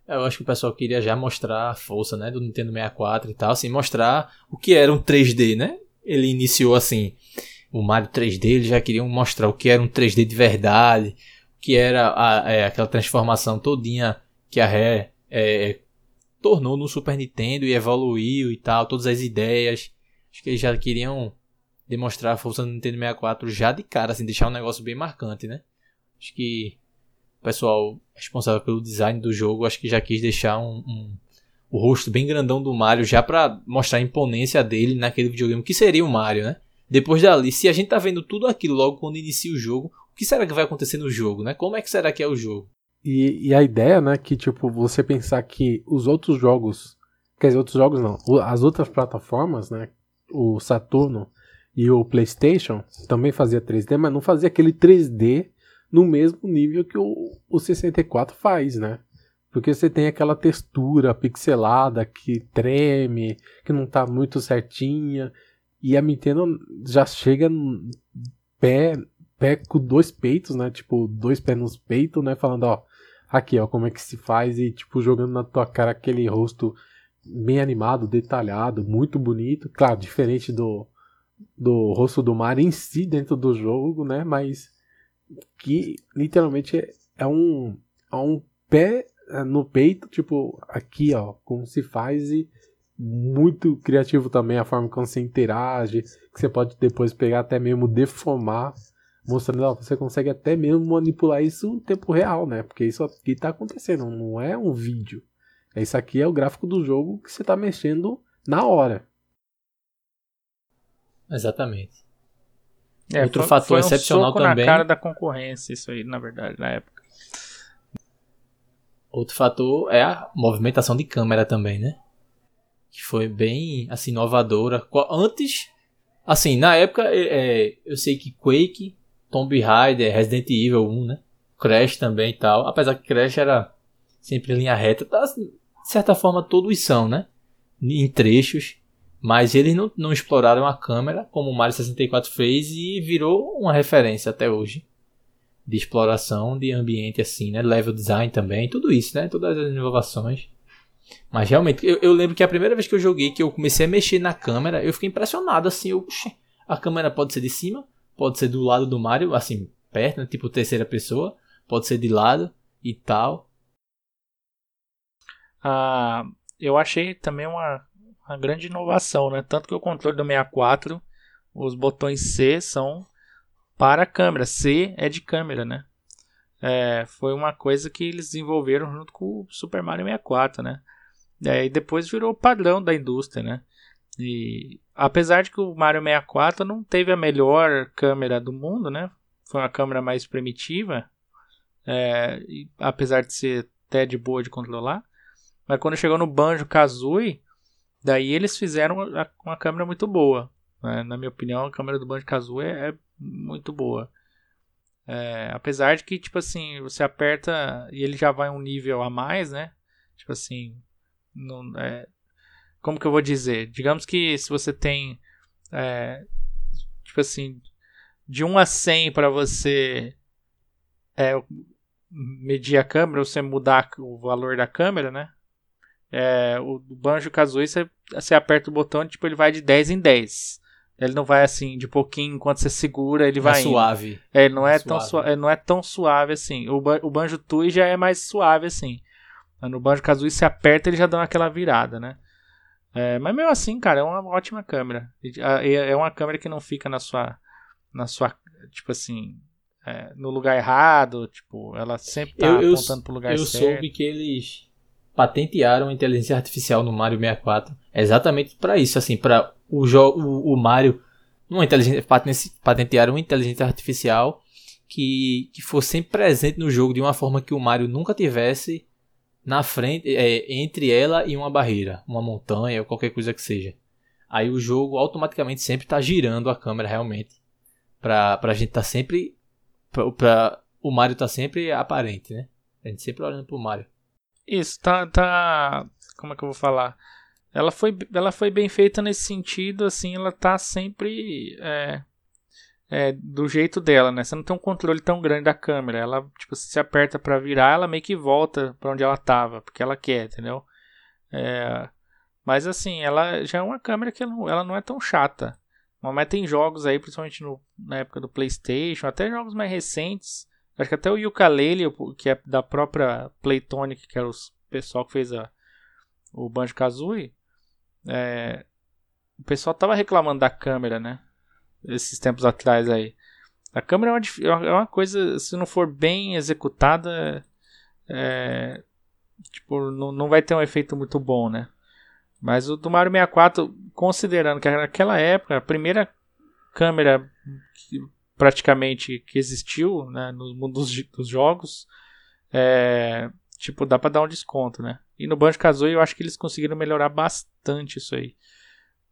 Eu acho que o pessoal queria já mostrar a força, né, do Nintendo 64 e tal, assim, mostrar o que era um 3D, né? Ele iniciou assim, o Mario 3D, eles já queriam mostrar o que era um 3D de verdade, o que era a, é, aquela transformação todinha que a Rare é, tornou no Super Nintendo e evoluiu e tal, todas as ideias. Acho que eles já queriam demonstrar a força do Nintendo 64 já de cara, assim, deixar um negócio bem marcante, né? Acho que o pessoal responsável pelo design do jogo, acho que já quis deixar um, um o rosto bem grandão do Mario já para mostrar a imponência dele naquele videogame que seria o Mario, né? Depois dali, se a gente tá vendo tudo aquilo logo quando inicia o jogo, o que será que vai acontecer no jogo, né? Como é que será que é o jogo? E, e a ideia, né, que tipo, você pensar que os outros jogos, quer dizer, outros jogos não, as outras plataformas, né, o Saturno e o PlayStation também fazia 3D, mas não fazia aquele 3D no mesmo nível que o, o 64 faz, né? Porque você tem aquela textura pixelada que treme, que não tá muito certinha. E a Nintendo já chega pé, pé com dois peitos, né? Tipo, dois pés nos peitos, né? Falando, ó, aqui, ó, como é que se faz. E, tipo, jogando na tua cara aquele rosto bem animado, detalhado, muito bonito. Claro, diferente do, do rosto do Mario em si dentro do jogo, né? Mas que literalmente é, é um, é um pé é, no peito, tipo, aqui, ó, como se faz e muito criativo também a forma como você interage, que você pode depois pegar até mesmo deformar, mostrando, ó, você consegue até mesmo manipular isso em tempo real, né? Porque isso aqui tá acontecendo, não é um vídeo. Isso aqui é o gráfico do jogo que você tá mexendo na hora. Exatamente. É, Outro foi, fator foi um excepcional soco também. na cara da concorrência, isso aí, na verdade, na época. Outro fator é a movimentação de câmera também, né? Que foi bem, assim, inovadora. Antes, assim, na época, é, é, eu sei que Quake, Tomb Raider, Resident Evil 1, né? Crash também e tal. Apesar que Crash era sempre em linha reta, tá, de certa forma todos são, né? Em trechos. Mas eles não, não exploraram a câmera como o Mario 64 fez e virou uma referência até hoje de exploração de ambiente assim, né? Level design também, tudo isso, né? Todas as inovações. Mas realmente, eu, eu lembro que a primeira vez que eu joguei, que eu comecei a mexer na câmera, eu fiquei impressionado assim, eu, a câmera pode ser de cima, pode ser do lado do Mario, assim, perto, né? tipo terceira pessoa, pode ser de lado e tal. Ah, eu achei também uma uma grande inovação, né? Tanto que o controle do 64, os botões C são para câmera, C é de câmera, né? É, foi uma coisa que eles desenvolveram junto com o Super Mario 64, né? É, e depois virou padrão da indústria, né? E apesar de que o Mario 64 não teve a melhor câmera do mundo, né? Foi uma câmera mais primitiva, é, e, apesar de ser até de boa de controlar. Mas quando chegou no Banjo Kazooie, Daí eles fizeram uma câmera muito boa. Né? Na minha opinião, a câmera do Banjo-Kazooie é, é muito boa. É, apesar de que, tipo assim, você aperta e ele já vai um nível a mais, né? Tipo assim, não, é, como que eu vou dizer? Digamos que se você tem, é, tipo assim, de 1 a 100 para você é, medir a câmera, você mudar o valor da câmera, né? É, o Banjo Kazooie, você, você aperta o botão tipo, ele vai de 10 em 10. Ele não vai assim, de pouquinho, enquanto você segura, ele vai. É suave. É, ele não é, é tão suave. Ele não é tão suave assim. O, o Banjo Tui já é mais suave assim. No Banjo Kazooie, você aperta ele já dá aquela virada, né? É, mas mesmo assim, cara, é uma ótima câmera. É uma câmera que não fica na sua. Na sua. Tipo assim. É, no lugar errado. Tipo, ela sempre tá eu, apontando pro lugar eu certo. Eu soube que eles patentearam a inteligência artificial no Mario 64 exatamente para isso, assim, para o jogo, o Mario, uma inteligência patentearam uma inteligência artificial que, que fosse sempre presente no jogo de uma forma que o Mario nunca tivesse na frente, é, entre ela e uma barreira, uma montanha ou qualquer coisa que seja. Aí o jogo automaticamente sempre está girando a câmera realmente, para a gente estar tá sempre, para o Mario tá sempre aparente, né? A gente sempre olhando pro Mario. Isso, tá, tá. Como é que eu vou falar? Ela foi, ela foi bem feita nesse sentido, assim, ela tá sempre é, é, do jeito dela, né? Você não tem um controle tão grande da câmera. Ela, tipo, se aperta para virar, ela meio que volta para onde ela tava, porque ela quer, entendeu? É, mas assim, ela já é uma câmera que não, ela não é tão chata. Mas tem jogos aí, principalmente no, na época do PlayStation, até jogos mais recentes, Acho que até o Yooka-Laylee, que é da própria Playtonic, que era o pessoal que fez a, o Banjo-Kazooie, é, o pessoal tava reclamando da câmera, né? Esses tempos atrás aí. A câmera é uma, é uma coisa, se não for bem executada, é, tipo, não, não vai ter um efeito muito bom, né? Mas o do Mario 64, considerando que naquela época, a primeira câmera praticamente que existiu né, no mundo dos, dos jogos, é, tipo, dá pra dar um desconto, né? E no Banjo-Kazooie eu acho que eles conseguiram melhorar bastante isso aí.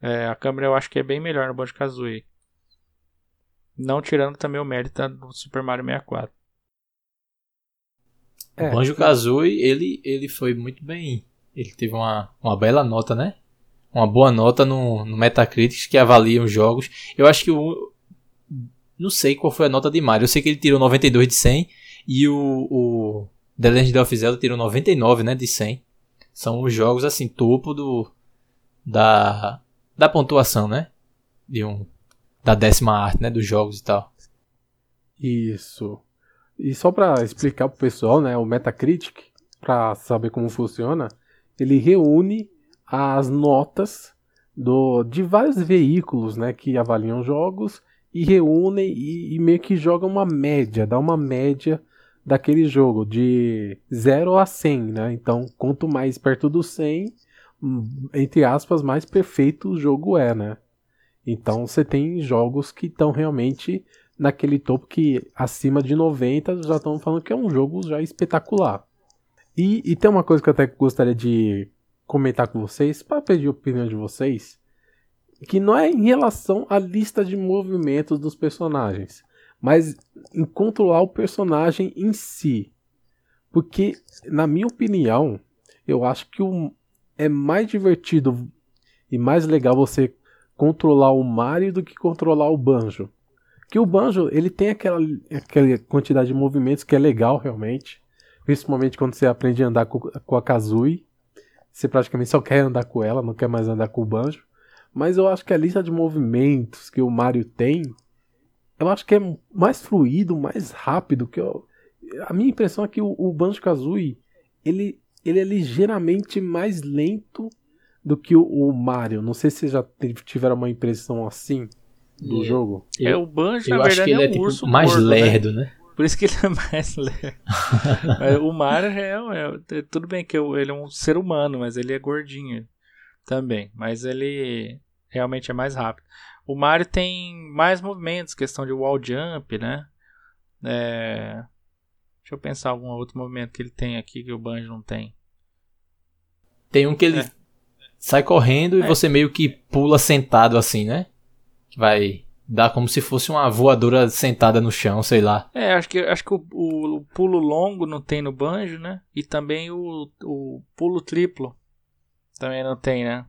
É, a câmera eu acho que é bem melhor no Banjo-Kazooie. Não tirando também o mérito do Super Mario 64. É, o Banjo-Kazooie, ele, ele foi muito bem... Ele teve uma, uma bela nota, né? Uma boa nota no, no Metacritic que avalia os jogos. Eu acho que o, não sei qual foi a nota de Mario. Eu sei que ele tirou 92 de 100 e o, o The Legend of Zelda tirou 99, né, de 100. São os jogos assim topo do da da pontuação, né? De um da décima arte, né, dos jogos e tal. Isso. E só para explicar pro pessoal, né, o Metacritic, para saber como funciona, ele reúne as notas do, de vários veículos, né, que avaliam jogos e reúnem e, e, meio que jogam uma média, dá uma média daquele jogo de 0 a 100, né? Então, quanto mais perto do 100, hum, entre aspas, mais perfeito o jogo é, né? Então, você tem jogos que estão realmente naquele topo que acima de 90 já estão falando que é um jogo já espetacular. E, e tem uma coisa que eu até gostaria de comentar com vocês, para pedir a opinião de vocês que não é em relação à lista de movimentos dos personagens, mas em controlar o personagem em si. Porque, na minha opinião, eu acho que o, é mais divertido e mais legal você controlar o Mario do que controlar o Banjo. Que o Banjo, ele tem aquela, aquela quantidade de movimentos que é legal realmente. Principalmente quando você aprende a andar com, com a Kazooie. Você praticamente só quer andar com ela, não quer mais andar com o Banjo. Mas eu acho que a lista de movimentos que o Mario tem, eu acho que é mais fluido, mais rápido. que eu, A minha impressão é que o, o Banjo-Kazooie, ele, ele é ligeiramente mais lento do que o, o Mario. Não sei se vocês já tiveram uma impressão assim do é. jogo. É, o Banjo, eu na verdade, acho que ele é, é tipo mais gordo, né? lerdo, né? né? Por isso que ele é [LAUGHS] mais lerdo. [LAUGHS] o Mario é, é, é, Tudo bem que ele é um ser humano, mas ele é gordinho também, mas ele realmente é mais rápido. O Mario tem mais movimentos, questão de wall jump, né? É... Deixa eu pensar algum outro movimento que ele tem aqui que o Banjo não tem. Tem um que ele é. sai correndo e é. você meio que pula sentado assim, né? Vai dar como se fosse uma voadora sentada no chão, sei lá. É, acho que, acho que o, o, o pulo longo não tem no Banjo, né? E também o, o pulo triplo também não tem, né?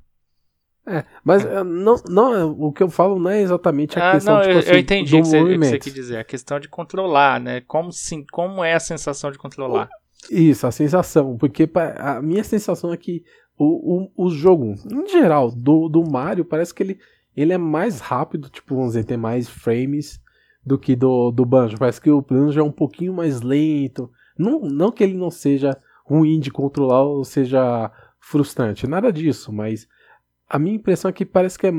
É, mas é, não, não, o que eu falo não é exatamente a ah, questão não, tipo, eu, assim, eu entendi o que, que você quer dizer. A questão de controlar, né? Como, sim, como é a sensação de controlar? Isso, a sensação. Porque a minha sensação é que o, o, o jogo, em geral, do, do Mario, parece que ele, ele é mais rápido, tipo, vamos dizer, tem mais frames do que do, do Banjo. Parece que o Banjo é um pouquinho mais lento. Não, não que ele não seja ruim de controlar ou seja frustrante, nada disso, mas a minha impressão é que parece que é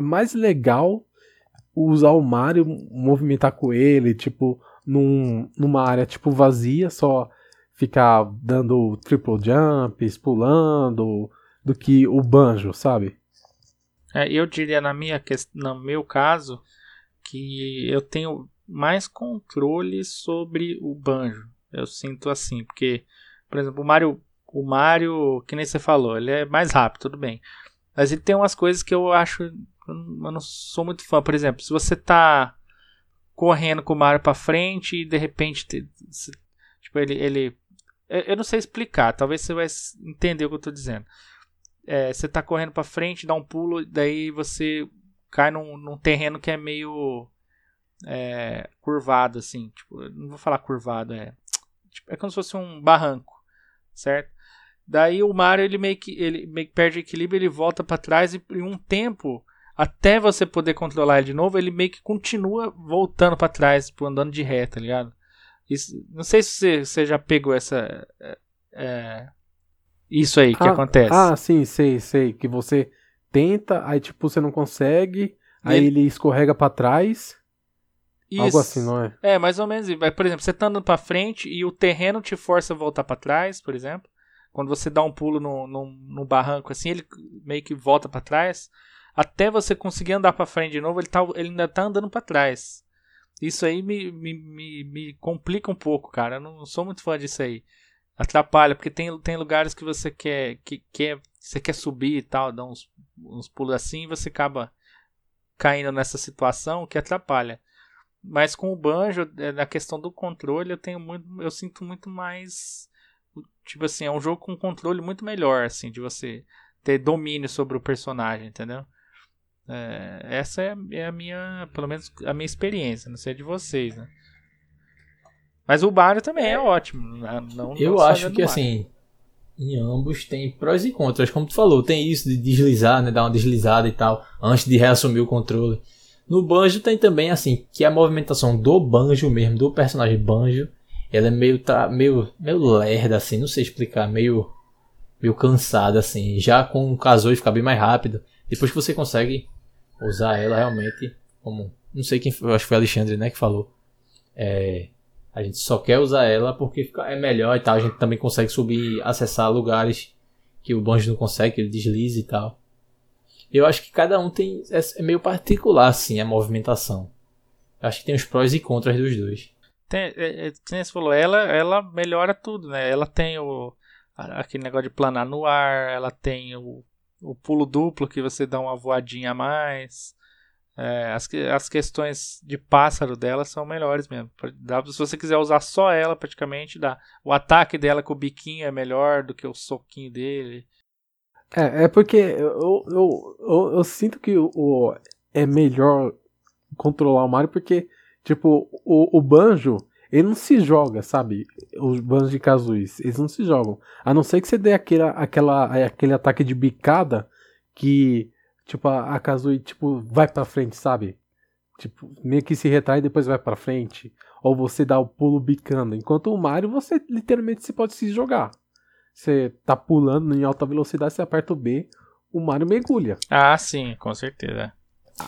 mais legal usar o Mario, movimentar com ele, tipo, num, numa área tipo vazia, só ficar dando triple jumps, pulando, do que o banjo, sabe? É, eu diria na minha no meu caso que eu tenho mais controle sobre o banjo. Eu sinto assim, porque, por exemplo, o Mario, o Mario, que nem você falou, ele é mais rápido, tudo bem. Mas ele tem umas coisas que eu acho, eu não sou muito fã. Por exemplo, se você tá correndo com o Mario para frente e de repente, tipo, ele, ele eu não sei explicar, talvez você vai entender o que eu estou dizendo. É, você está correndo para frente, dá um pulo, daí você cai num, num terreno que é meio é, curvado, assim. Tipo, não vou falar curvado, é. Tipo, é como se fosse um barranco, certo? Daí o Mario ele meio que ele meio que perde equilíbrio, ele volta para trás e em um tempo até você poder controlar ele de novo, ele meio que continua voltando para trás, tipo, andando de ré, tá ligado? Isso, não sei se você, você já pegou essa. É, é isso aí que ah, acontece. Ah, sim, sei, sei. Que você tenta, aí tipo, você não consegue, aí ele, ele escorrega para trás. Isso. Algo assim, não é? É, mais ou menos. Por exemplo, você tá andando pra frente e o terreno te força a voltar para trás, por exemplo. Quando você dá um pulo no, no, barranco assim, ele meio que volta para trás. Até você conseguir andar para frente de novo, ele, tá, ele ainda tá andando para trás. Isso aí me, me, me, me, complica um pouco, cara. Eu não sou muito fã disso aí. Atrapalha, porque tem, tem lugares que você quer, que, quer, você quer subir e tal, dar uns, uns pulos assim e você acaba caindo nessa situação que atrapalha. Mas com o banjo, é, na questão do controle, eu tenho muito, eu sinto muito mais, tipo assim, é um jogo com controle muito melhor, assim, de você ter domínio sobre o personagem, entendeu? É, essa é, é, a minha, pelo menos a minha experiência, não sei de vocês, né? Mas o Mario também é ótimo. Né? Não, eu não acho que assim, em ambos tem prós e contras, como tu falou, tem isso de deslizar, né, dar uma deslizada e tal, antes de reassumir o controle. No Banjo tem também assim, que a movimentação do Banjo mesmo, do personagem Banjo, ela é meio tá, meio meio lerda assim, não sei explicar, meio meio cansada assim. Já com o Kazooie fica bem mais rápido. Depois que você consegue usar ela realmente como. Não sei quem acho que foi Alexandre, né, que falou. É, a gente só quer usar ela porque é melhor e tal. A gente também consegue subir, acessar lugares que o Banjo não consegue, que ele desliza e tal. Eu acho que cada um tem. É, é meio particular, assim, a movimentação. Eu acho que tem os prós e contras dos dois. Tem, é, é, você falou, ela, ela melhora tudo, né? Ela tem o, aquele negócio de planar no ar, ela tem o o pulo duplo que você dá uma voadinha a mais. É, as, as questões de pássaro dela são melhores mesmo. Dá, se você quiser usar só ela, praticamente dá. O ataque dela com o biquinho é melhor do que o soquinho dele. É, é porque eu, eu, eu, eu sinto que o, é melhor controlar o Mario porque, tipo, o, o Banjo ele não se joga, sabe? Os bandos de Kazuis, eles não se jogam. A não ser que você dê aquele, aquela, aquele ataque de bicada que, tipo, a, a Kazui, tipo, vai pra frente, sabe? Tipo, meio que se retrai e depois vai pra frente. Ou você dá o pulo bicando. Enquanto o Mario, você literalmente se pode se jogar. Você tá pulando em alta velocidade, você aperta o B, o Mario mergulha. Ah, sim, com certeza.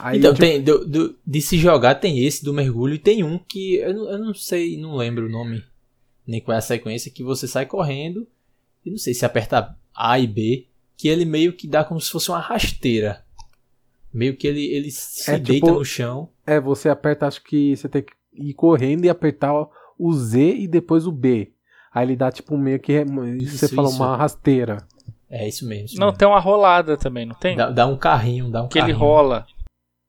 Aí, então, tipo... tem, do, do, de se jogar tem esse do mergulho e tem um que eu, eu não sei, não lembro o nome, nem qual é a sequência, que você sai correndo e não sei se aperta A e B, que ele meio que dá como se fosse uma rasteira. Meio que ele, ele se é, deita tipo, no chão. É, você aperta, acho que você tem que ir correndo e apertar o Z e depois o B. Aí ele dá tipo meio que. Isso, você fala, uma rasteira. É isso mesmo. Isso não, mesmo. tem uma rolada também, não tem? Dá, dá um carrinho, dá um que carrinho. ele rola.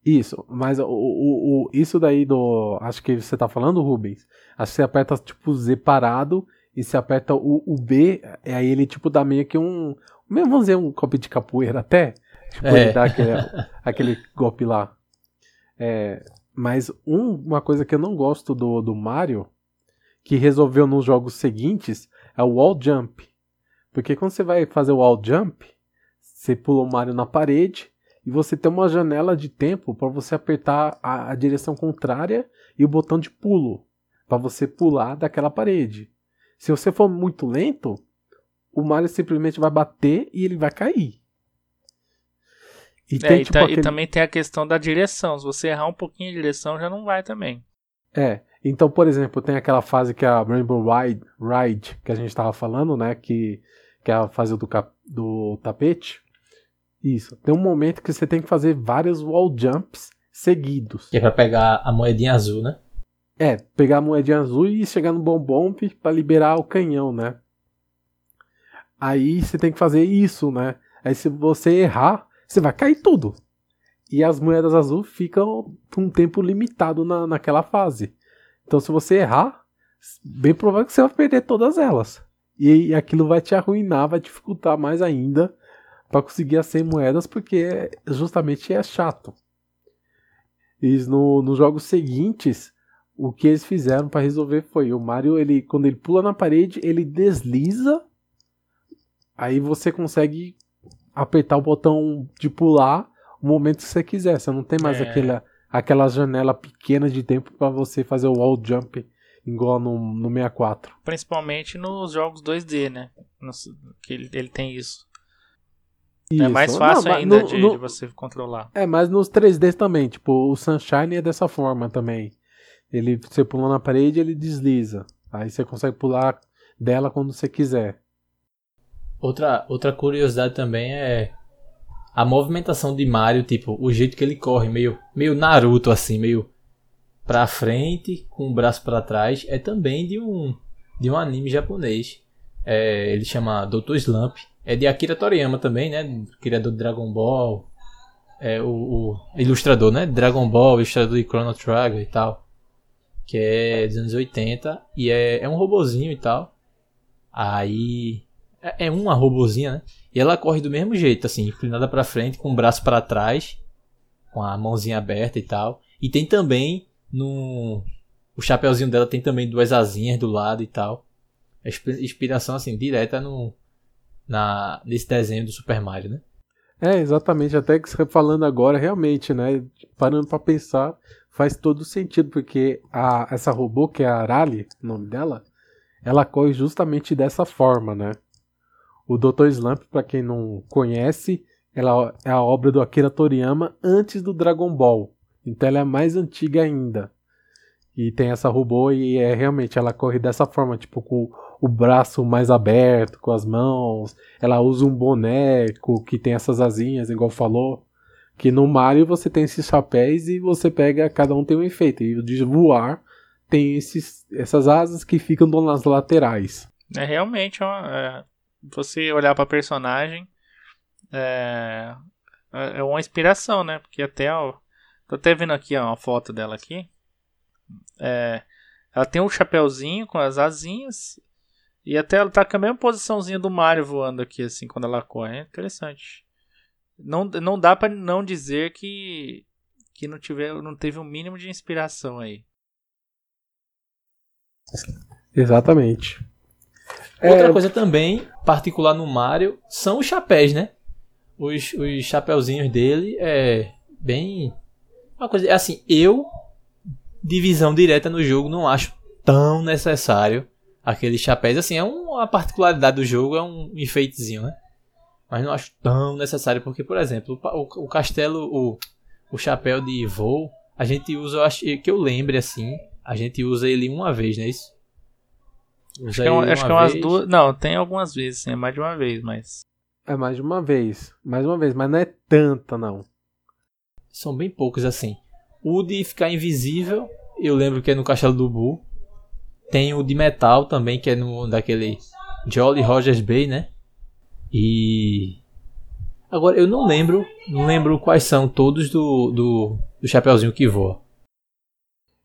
Isso, mas o, o, o, isso daí do. Acho que você tá falando, Rubens. Acho que você aperta tipo Z parado e você aperta o, o B, e aí ele tipo dá meio que um. Mesmo vamos dizer um golpe de capoeira até. Tipo, é. ele dá aquele, [LAUGHS] aquele golpe lá. É, mas um, uma coisa que eu não gosto do, do Mario, que resolveu nos jogos seguintes, é o wall jump. Porque quando você vai fazer o wall jump, Você pula o Mario na parede e você tem uma janela de tempo para você apertar a, a, direção contrária e o botão de pulo para você pular daquela parede. Se você for muito lento, o Mario simplesmente vai bater e ele vai cair. E, é, tem, e, tipo, aquele... e também tem a questão da direção. Se você errar um pouquinho de direção, já não vai também. É. Então, por exemplo, tem aquela fase que é a Rainbow Ride, Ride que a gente estava falando, né? Que, que é a fase do, cap, do tapete. Isso. Tem um momento que você tem que fazer vários wall jumps seguidos. Que é pra pegar a moedinha azul, né? É, pegar a moedinha azul e chegar no bom para liberar o canhão, né? Aí você tem que fazer isso, né? Aí se você errar, você vai cair tudo. E as moedas azul ficam por um tempo limitado na, naquela fase. Então se você errar, bem provável que você vai perder todas elas. E aquilo vai te arruinar, vai dificultar mais ainda para conseguir as 100 moedas, porque justamente é chato. E no, nos jogos seguintes, o que eles fizeram para resolver foi o Mario, ele quando ele pula na parede, ele desliza, aí você consegue apertar o botão de pular o momento que você quiser. Você não tem mais é. aquela, aquela janela pequena de tempo para você fazer o wall jump igual no, no 64. Principalmente nos jogos 2D, né? que ele, ele tem isso. Isso. É mais fácil não, ainda no, de, no, de, você controlar. É, mas nos 3D também, tipo, o Sunshine é dessa forma também. Ele, você pula na parede ele desliza. Aí você consegue pular dela quando você quiser. Outra, outra curiosidade também é a movimentação de Mario, tipo, o jeito que ele corre, meio, meio Naruto assim, meio pra frente, com o braço para trás, é também de um de um anime japonês. É, ele chama Dr. Slump. É de Akira Toriyama também, né? Criador de Dragon Ball. É o, o ilustrador, né? Dragon Ball, ilustrador de Chrono Trigger e tal. Que é dos anos 80. E é, é um robozinho e tal. Aí. É, é uma robozinha, né? E ela corre do mesmo jeito, assim, inclinada para frente, com o braço para trás, com a mãozinha aberta e tal. E tem também no. O chapeuzinho dela tem também duas asinhas do lado e tal. É inspiração, assim, direta no, na, nesse desenho do Super Mario, né? É, exatamente. Até que você falando agora, realmente, né? Parando para pensar, faz todo sentido, porque a, essa robô, que é a Arali, o nome dela, ela corre justamente dessa forma, né? O Dr. Slump, para quem não conhece, ela é a obra do Akira Toriyama antes do Dragon Ball. Então ela é mais antiga ainda. E tem essa robô e é realmente ela corre dessa forma, tipo com o braço mais aberto, com as mãos. Ela usa um boneco que tem essas asinhas, igual falou. Que no Mario você tem esses chapéus e você pega, cada um tem um efeito. E o de voar tem esses, essas asas que ficam nas laterais. É realmente uma, é, você olhar para personagem é, é uma inspiração, né? Porque até ó, tô até vendo aqui ó, uma foto dela aqui. É, ela tem um chapéuzinho com as asinhas e até ela tá com a mesma posiçãozinha do Mario voando aqui, assim, quando ela corre. É interessante. Não, não dá para não dizer que, que não, tiver, não teve um mínimo de inspiração aí. Exatamente. Outra é... coisa também, particular no Mario, são os chapéus, né? Os, os chapéuzinhos dele é bem. Uma coisa. Assim, eu, divisão direta no jogo, não acho tão necessário aqueles chapéus. Assim, é uma particularidade do jogo, é um enfeitezinho, né? Mas não acho tão necessário, porque, por exemplo, o, o castelo, o, o chapéu de voo, a gente usa, eu acho que eu lembre assim, a gente usa ele uma vez, não é isso? Usa acho que, é, uma, acho que é umas duas. Não, tem algumas vezes, sim, é mais de uma vez, mas. É mais de uma vez. Mais uma vez, mas não é tanta, não. São bem poucos assim. O de ficar invisível, eu lembro que é no Castelo do Bull. Tem o de metal também, que é no daquele Jolly Rogers Bay, né? E. Agora, eu não lembro. Não lembro quais são todos do, do, do Chapeuzinho que voa.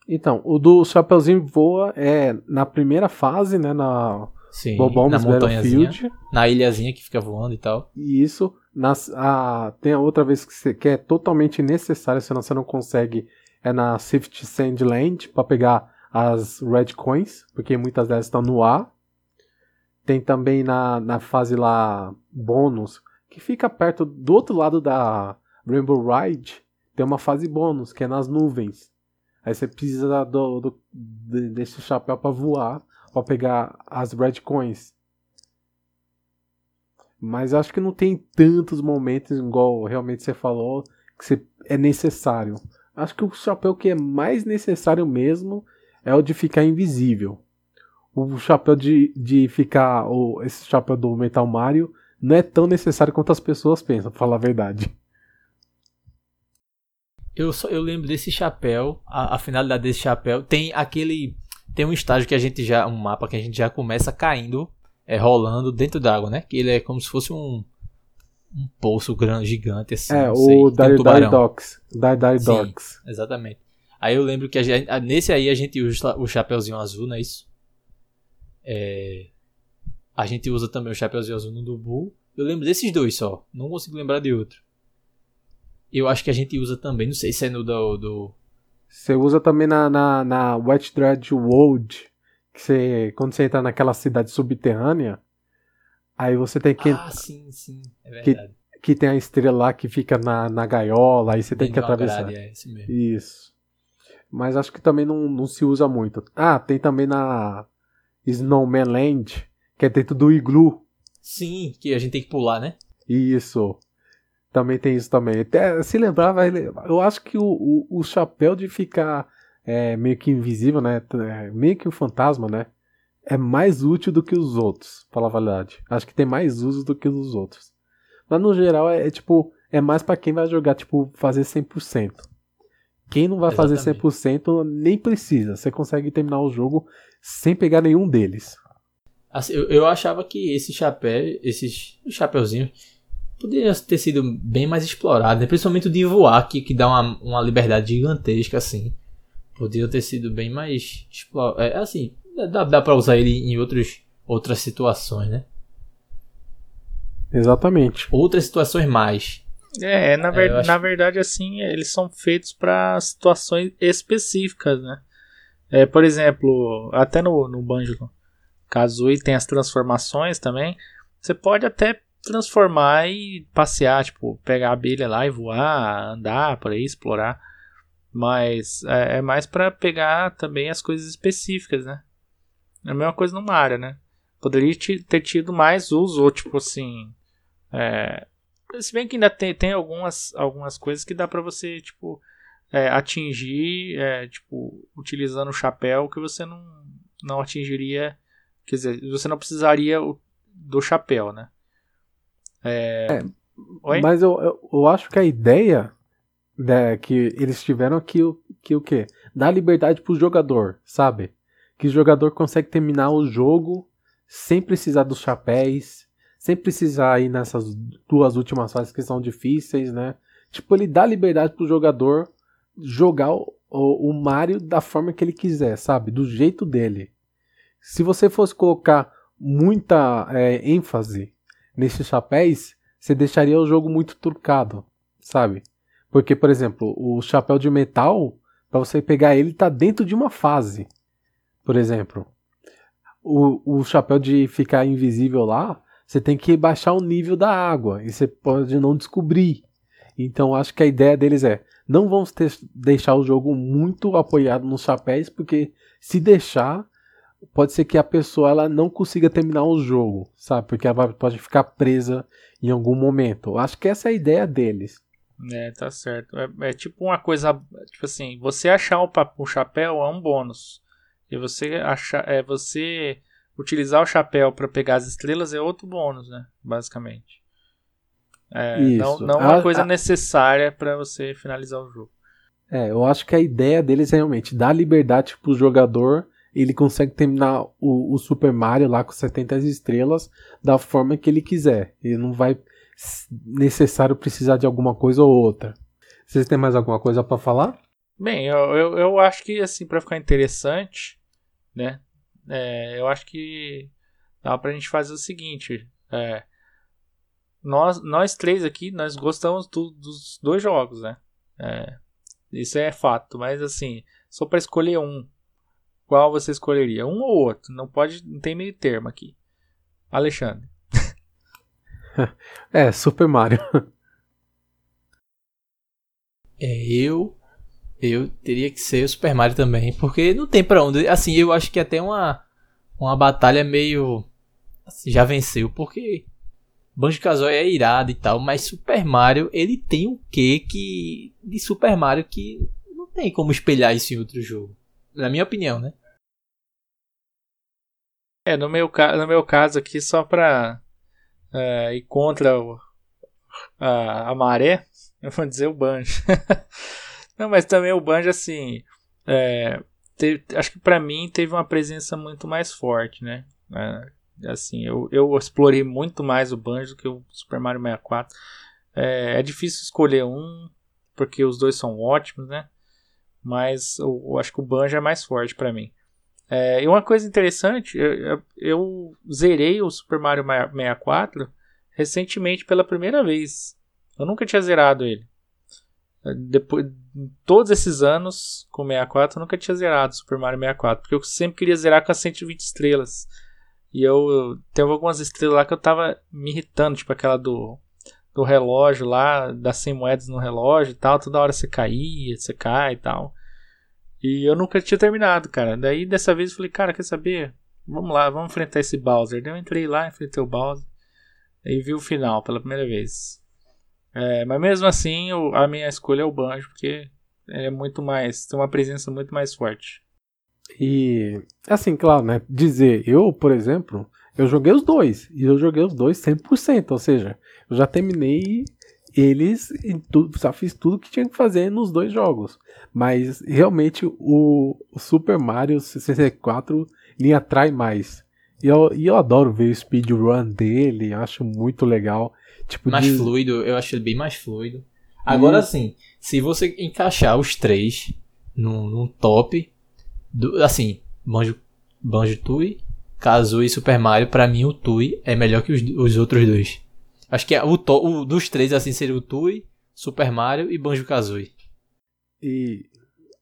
Então, o do Chapeuzinho voa é na primeira fase, né? Na. Sim, Bobombs na montanhazinha, na ilhazinha que fica voando e tal. Isso. Nas, a, tem a outra vez que, você, que é totalmente necessário, senão você não consegue. É na Swift Sandland para pegar as Red Coins, porque muitas delas estão no ar. Tem também na, na fase lá bônus, que fica perto do outro lado da Rainbow Ride, tem uma fase bônus, que é nas nuvens. Aí você precisa do, do desse chapéu para voar, para pegar as Red Coins. Mas acho que não tem tantos momentos, igual realmente você falou, que você, é necessário. Acho que o chapéu que é mais necessário mesmo é o de ficar invisível. O chapéu de, de ficar. O, esse chapéu do Metal Mario não é tão necessário quanto as pessoas pensam, pra falar a verdade. Eu, só, eu lembro desse chapéu, a, a finalidade desse chapéu. Tem aquele. Tem um estágio que a gente já. Um mapa que a gente já começa caindo, é, rolando dentro d'água, né? Que ele é como se fosse um. Um poço grande, gigante, assim. É, o Dire um Docks. Dire Docks. Exatamente. Aí eu lembro que gente, nesse aí a gente usa o chapéuzinho azul, não é isso? É, a gente usa também o chapéuzinho azul no Dubu. Eu lembro desses dois só. Não consigo lembrar de outro. Eu acho que a gente usa também, não sei se é no do. do... Você usa também na, na, na Wet Dread World. Que você, quando você entra naquela cidade subterrânea, aí você tem que. Ah, sim, sim. É verdade. Que, que tem a estrela lá que fica na, na gaiola, aí você tem, tem que atravessar. Grade, é, esse mesmo. Isso. Mas acho que também não, não se usa muito. Ah, tem também na Snowman Land, que é dentro do iglu. Sim, que a gente tem que pular, né? Isso. Também tem isso também. Até, se lembrar, vai Eu acho que o, o, o chapéu de ficar é, meio que invisível, né? É, meio que um fantasma, né? É mais útil do que os outros, pra falar a verdade. Acho que tem mais uso do que os outros. Mas no geral é, é tipo, é mais para quem vai jogar, tipo, fazer 100%. Quem não vai Exatamente. fazer 100% nem precisa. Você consegue terminar o jogo sem pegar nenhum deles. Assim, eu, eu achava que esse chapéu, esses chapeuzinhos, poderia ter sido bem mais explorado, né? principalmente o de voar, que, que dá uma, uma liberdade gigantesca assim. Poderia ter sido bem mais explorado. É, assim, dá, dá pra usar ele em outros, outras situações, né? Exatamente. Outras situações mais. É, na, ver, é, na verdade, assim, eles são feitos para situações específicas, né? É, por exemplo, até no, no Banjo Kazooie tem as transformações também. Você pode até transformar e passear, tipo, pegar a abelha lá e voar, andar por aí, explorar. Mas é, é mais para pegar também as coisas específicas, né? É a mesma coisa no Mario, né? Poderia ter tido mais uso, ou tipo assim. É, se bem que ainda tem, tem algumas, algumas coisas que dá para você, tipo, é, atingir, é, tipo, utilizando o chapéu que você não, não atingiria. Quer dizer, você não precisaria do chapéu, né? É... é mas eu, eu, eu, acho que a ideia né, que eles tiveram aqui que o quê? Dar liberdade pro jogador, sabe? Que o jogador consegue terminar o jogo sem precisar dos chapéus, sem precisar ir nessas duas últimas fases que são difíceis, né? Tipo, ele dá liberdade pro jogador jogar o, o, Mario da forma que ele quiser, sabe? Do jeito dele. Se você fosse colocar muita é, ênfase nesses chapéus, você deixaria o jogo muito trucado, sabe? Porque, por exemplo, o chapéu de metal, para você pegar ele, tá dentro de uma fase. Por exemplo, o, o chapéu de ficar invisível lá, você tem que baixar o nível da água e você pode não descobrir. Então acho que a ideia deles é não vamos ter, deixar o jogo muito apoiado nos chapéus, porque se deixar, pode ser que a pessoa ela não consiga terminar o jogo, sabe? Porque ela pode ficar presa em algum momento. Acho que essa é a ideia deles. É, tá certo. É, é tipo uma coisa, tipo assim, você achar o, o chapéu é um bônus. E você achar, é você utilizar o chapéu para pegar as estrelas é outro bônus, né? Basicamente. É, não, não é uma coisa a... necessária para você finalizar o jogo. É, eu acho que a ideia deles é realmente dar liberdade pro jogador. Ele consegue terminar o, o Super Mario lá com 70 estrelas da forma que ele quiser. Ele não vai necessário precisar de alguma coisa ou outra. Vocês têm mais alguma coisa para falar? Bem, eu, eu, eu, acho que assim para ficar interessante, né? É, eu acho que dá pra gente fazer o seguinte. É, nós, nós três aqui, nós gostamos do, dos dois jogos, né? É, isso é fato, mas assim, só para escolher um, qual você escolheria? Um ou outro? Não pode, não tem meio termo aqui. Alexandre. [LAUGHS] é, Super Mario. É, eu eu teria que ser o Super Mario também, porque não tem para onde. Assim, eu acho que até uma uma batalha meio assim, já venceu, porque Banjo-Kazooie é irado e tal, mas Super Mario, ele tem o um quê que de Super Mario que não tem como espelhar isso em outro jogo. Na minha opinião, né? É, no meu, no meu caso aqui, só pra é, ir contra o, a maré, [LAUGHS] eu vou dizer o Banjo. [LAUGHS] Não, mas também o Banjo, assim, é, teve, acho que para mim teve uma presença muito mais forte, né? É, assim, eu, eu explorei muito mais o Banjo do que o Super Mario 64. É, é difícil escolher um, porque os dois são ótimos, né? Mas eu, eu acho que o Banjo é mais forte para mim. É, e uma coisa interessante, eu, eu, eu, zerei o Super Mario 64 recentemente pela primeira vez. Eu nunca tinha zerado ele. Depois, todos esses anos com 64, eu nunca tinha zerado Super Mario 64, porque eu sempre queria zerar com as 120 estrelas. E eu teve algumas estrelas lá que eu tava me irritando, tipo aquela do do relógio lá, das 100 moedas no relógio e tal, toda hora você caía, você cai e tal. E eu nunca tinha terminado, cara. Daí dessa vez eu falei, cara, quer saber? Vamos lá, vamos enfrentar esse Bowser. Daí eu entrei lá, enfrentei o Bowser. E vi o final pela primeira vez. É, mas mesmo assim, o, a minha escolha é o Banjo, porque ele é muito mais. tem uma presença muito mais forte. E, assim, claro, né? Dizer, eu, por exemplo, eu joguei os dois. E eu joguei os dois 100%. Ou seja, eu já terminei eles e tudo, já fiz tudo que tinha que fazer nos dois jogos. Mas realmente o, o Super Mario 64 me atrai mais. E eu, e eu adoro ver o speedrun dele, acho muito legal. Tipo, mais de... fluido, eu acho ele bem mais fluido. Agora e... sim, se você encaixar os três num, num top, do, assim, Banjo, Banjo Tui, Kazooie e Super Mario, pra mim o Tui é melhor que os, os outros dois. Acho que é o, to, o dos três assim seria o Tui, Super Mario e Banjo Kazooie. E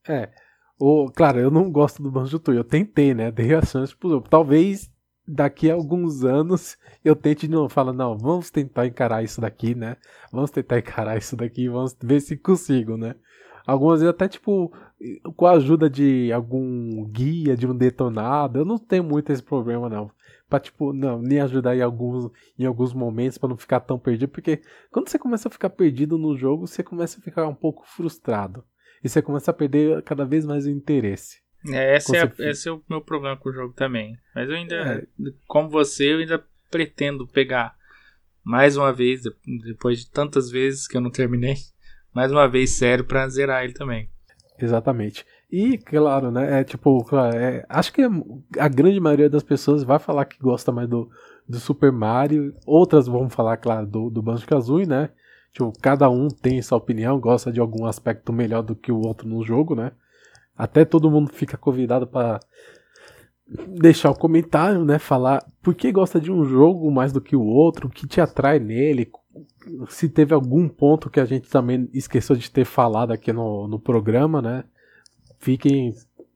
é, o, claro, eu não gosto do Banjo Tui. Eu tentei, né? Dei a chance pro Talvez daqui a alguns anos eu tente de novo, falo, não, vamos tentar encarar isso daqui, né? Vamos tentar encarar isso daqui, vamos ver se consigo, né? Algumas vezes até tipo com a ajuda de algum guia, de um detonado, eu não tenho muito esse problema não. Pra tipo, não, me ajudar em alguns, em alguns momentos para não ficar tão perdido, porque quando você começa a ficar perdido no jogo, você começa a ficar um pouco frustrado. E você começa a perder cada vez mais o interesse. É, esse, é, esse é o meu problema com o jogo também. Mas eu ainda, é. como você, eu ainda pretendo pegar mais uma vez, depois de tantas vezes que eu não terminei, [LAUGHS] mais uma vez sério para zerar ele também. Exatamente. E, claro, né? É tipo, claro, é, acho que a grande maioria das pessoas vai falar que gosta mais do, do Super Mario. Outras vão falar, claro, do, do Banjo Kazooie, né? Tipo, cada um tem sua opinião, gosta de algum aspecto melhor do que o outro no jogo, né? Até todo mundo fica convidado para deixar o comentário, né? Falar por que gosta de um jogo mais do que o outro, o que te atrai nele, se teve algum ponto que a gente também esqueceu de ter falado aqui no, no programa, né? Fiquem,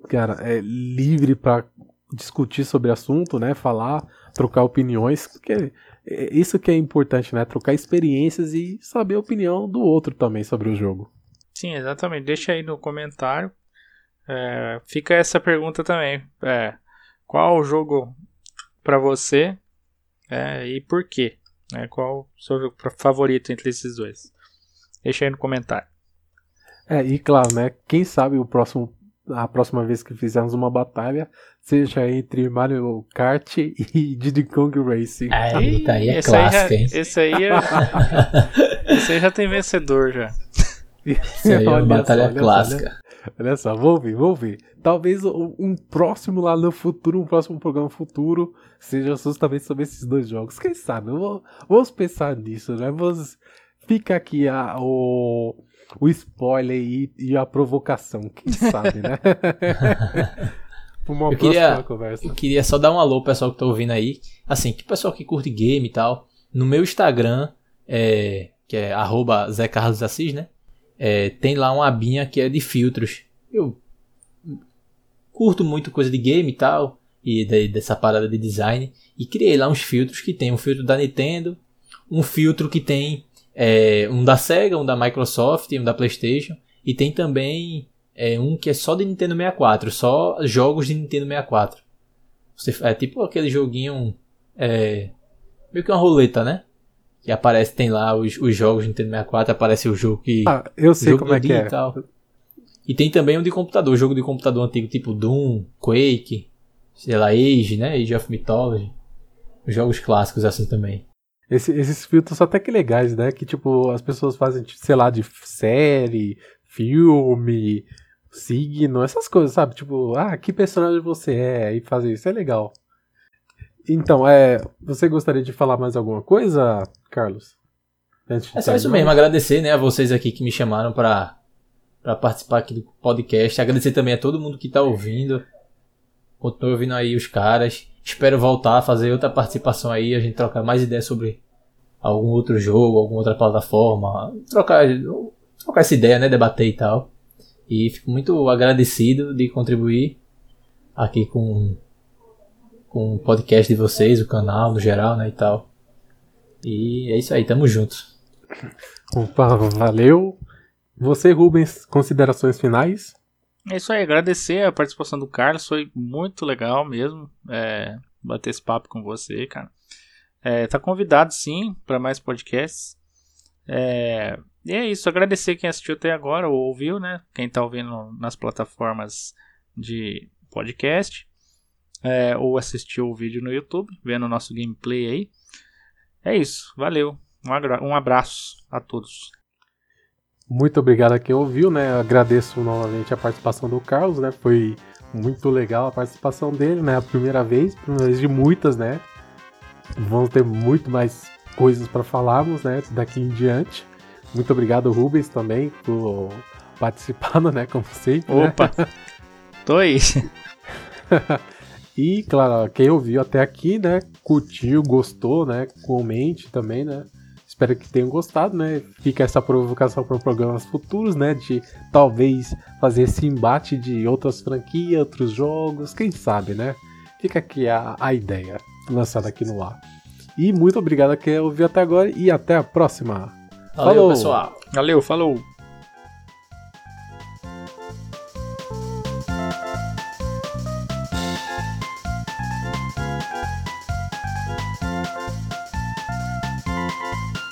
cara, é, livre para discutir sobre assunto, né? Falar, trocar opiniões, porque é isso que é importante, né? Trocar experiências e saber a opinião do outro também sobre o jogo. Sim, exatamente. Deixa aí no comentário é, fica essa pergunta também. É, qual o jogo para você é, e por quê? É, qual o seu jogo favorito entre esses dois? Deixa aí no comentário. É, e claro, né? Quem sabe o próximo, a próxima vez que fizermos uma batalha seja entre Mario Kart [LAUGHS] e Diddy Kong Racing. Aí, tá aí é esse clássico, aí já, hein? Esse aí, é, [LAUGHS] esse aí já tem vencedor já. Isso aí é uma batalha só, clássica. Olha, só, vou ver, vou ver. Talvez um próximo lá no futuro, um próximo programa futuro, seja justamente sobre esses dois jogos. Quem sabe? Vou, vamos pensar nisso, né? Vamos, fica aqui a, o, o spoiler e, e a provocação. Quem sabe, né? [LAUGHS] uma eu queria, conversa. Eu queria só dar um alô pro pessoal que tá ouvindo aí. Assim, que pessoal que curte game e tal. No meu Instagram, é, que é arroba Zé Carlos Assis, né? É, tem lá uma abinha que é de filtros. Eu curto muito coisa de game e tal, e de, dessa parada de design, e criei lá uns filtros que tem um filtro da Nintendo, um filtro que tem é, um da Sega, um da Microsoft, um da PlayStation e tem também é, um que é só de Nintendo 64, só jogos de Nintendo 64. Você, é tipo aquele joguinho é, meio que uma roleta, né? Que aparece, tem lá os, os jogos de Nintendo 64, aparece o jogo que. Ah, eu sei como é que é. E, tal. e tem também um de computador, jogo de computador antigo, tipo Doom, Quake, sei lá, Age, né? Age of Mythology. Jogos clássicos assim também. Esse, esses filtros são até que legais, né? Que tipo, as pessoas fazem, sei lá, de série, filme, signo, essas coisas, sabe? Tipo, ah, que personagem você é? E fazer isso é legal. Então, é, você gostaria de falar mais alguma coisa, Carlos? É só isso mesmo, agradecer né, a vocês aqui que me chamaram para participar aqui do podcast. Agradecer também a todo mundo que está ouvindo. Continue ouvindo aí os caras. Espero voltar a fazer outra participação aí, a gente trocar mais ideias sobre algum outro jogo, alguma outra plataforma. Trocar, trocar essa ideia, né? Debater e tal. E fico muito agradecido de contribuir aqui com com o podcast de vocês, o canal no geral, né, e tal. E é isso aí, tamo junto. Opa, valeu. Você, Rubens, considerações finais? É isso aí, agradecer a participação do Carlos, foi muito legal mesmo é, bater esse papo com você, cara. É, tá convidado sim para mais podcasts. É, e é isso, agradecer quem assistiu até agora ou ouviu, né? Quem tá ouvindo nas plataformas de podcast é, ou assistiu o vídeo no YouTube, vendo o nosso gameplay aí. É isso, valeu. Um abraço a todos. Muito obrigado a quem ouviu, né? Agradeço novamente a participação do Carlos, né? Foi muito legal a participação dele, né? A primeira vez, primeira vez de muitas, né? Vamos ter muito mais coisas para falarmos, né? Daqui em diante. Muito obrigado, Rubens, também, por participando, [LAUGHS] né? Como sempre. Né? Opa! Né? [LAUGHS] Tô aí. [LAUGHS] E, claro, quem ouviu até aqui, né, curtiu, gostou, né, comente também, né. Espero que tenham gostado, né. Fica essa provocação para programas futuros, né, de talvez fazer esse embate de outras franquias, outros jogos, quem sabe, né. Fica aqui a, a ideia lançada aqui no ar. E muito obrigado a quem ouviu até agora e até a próxima. Valeu, falou. pessoal. Valeu, falou.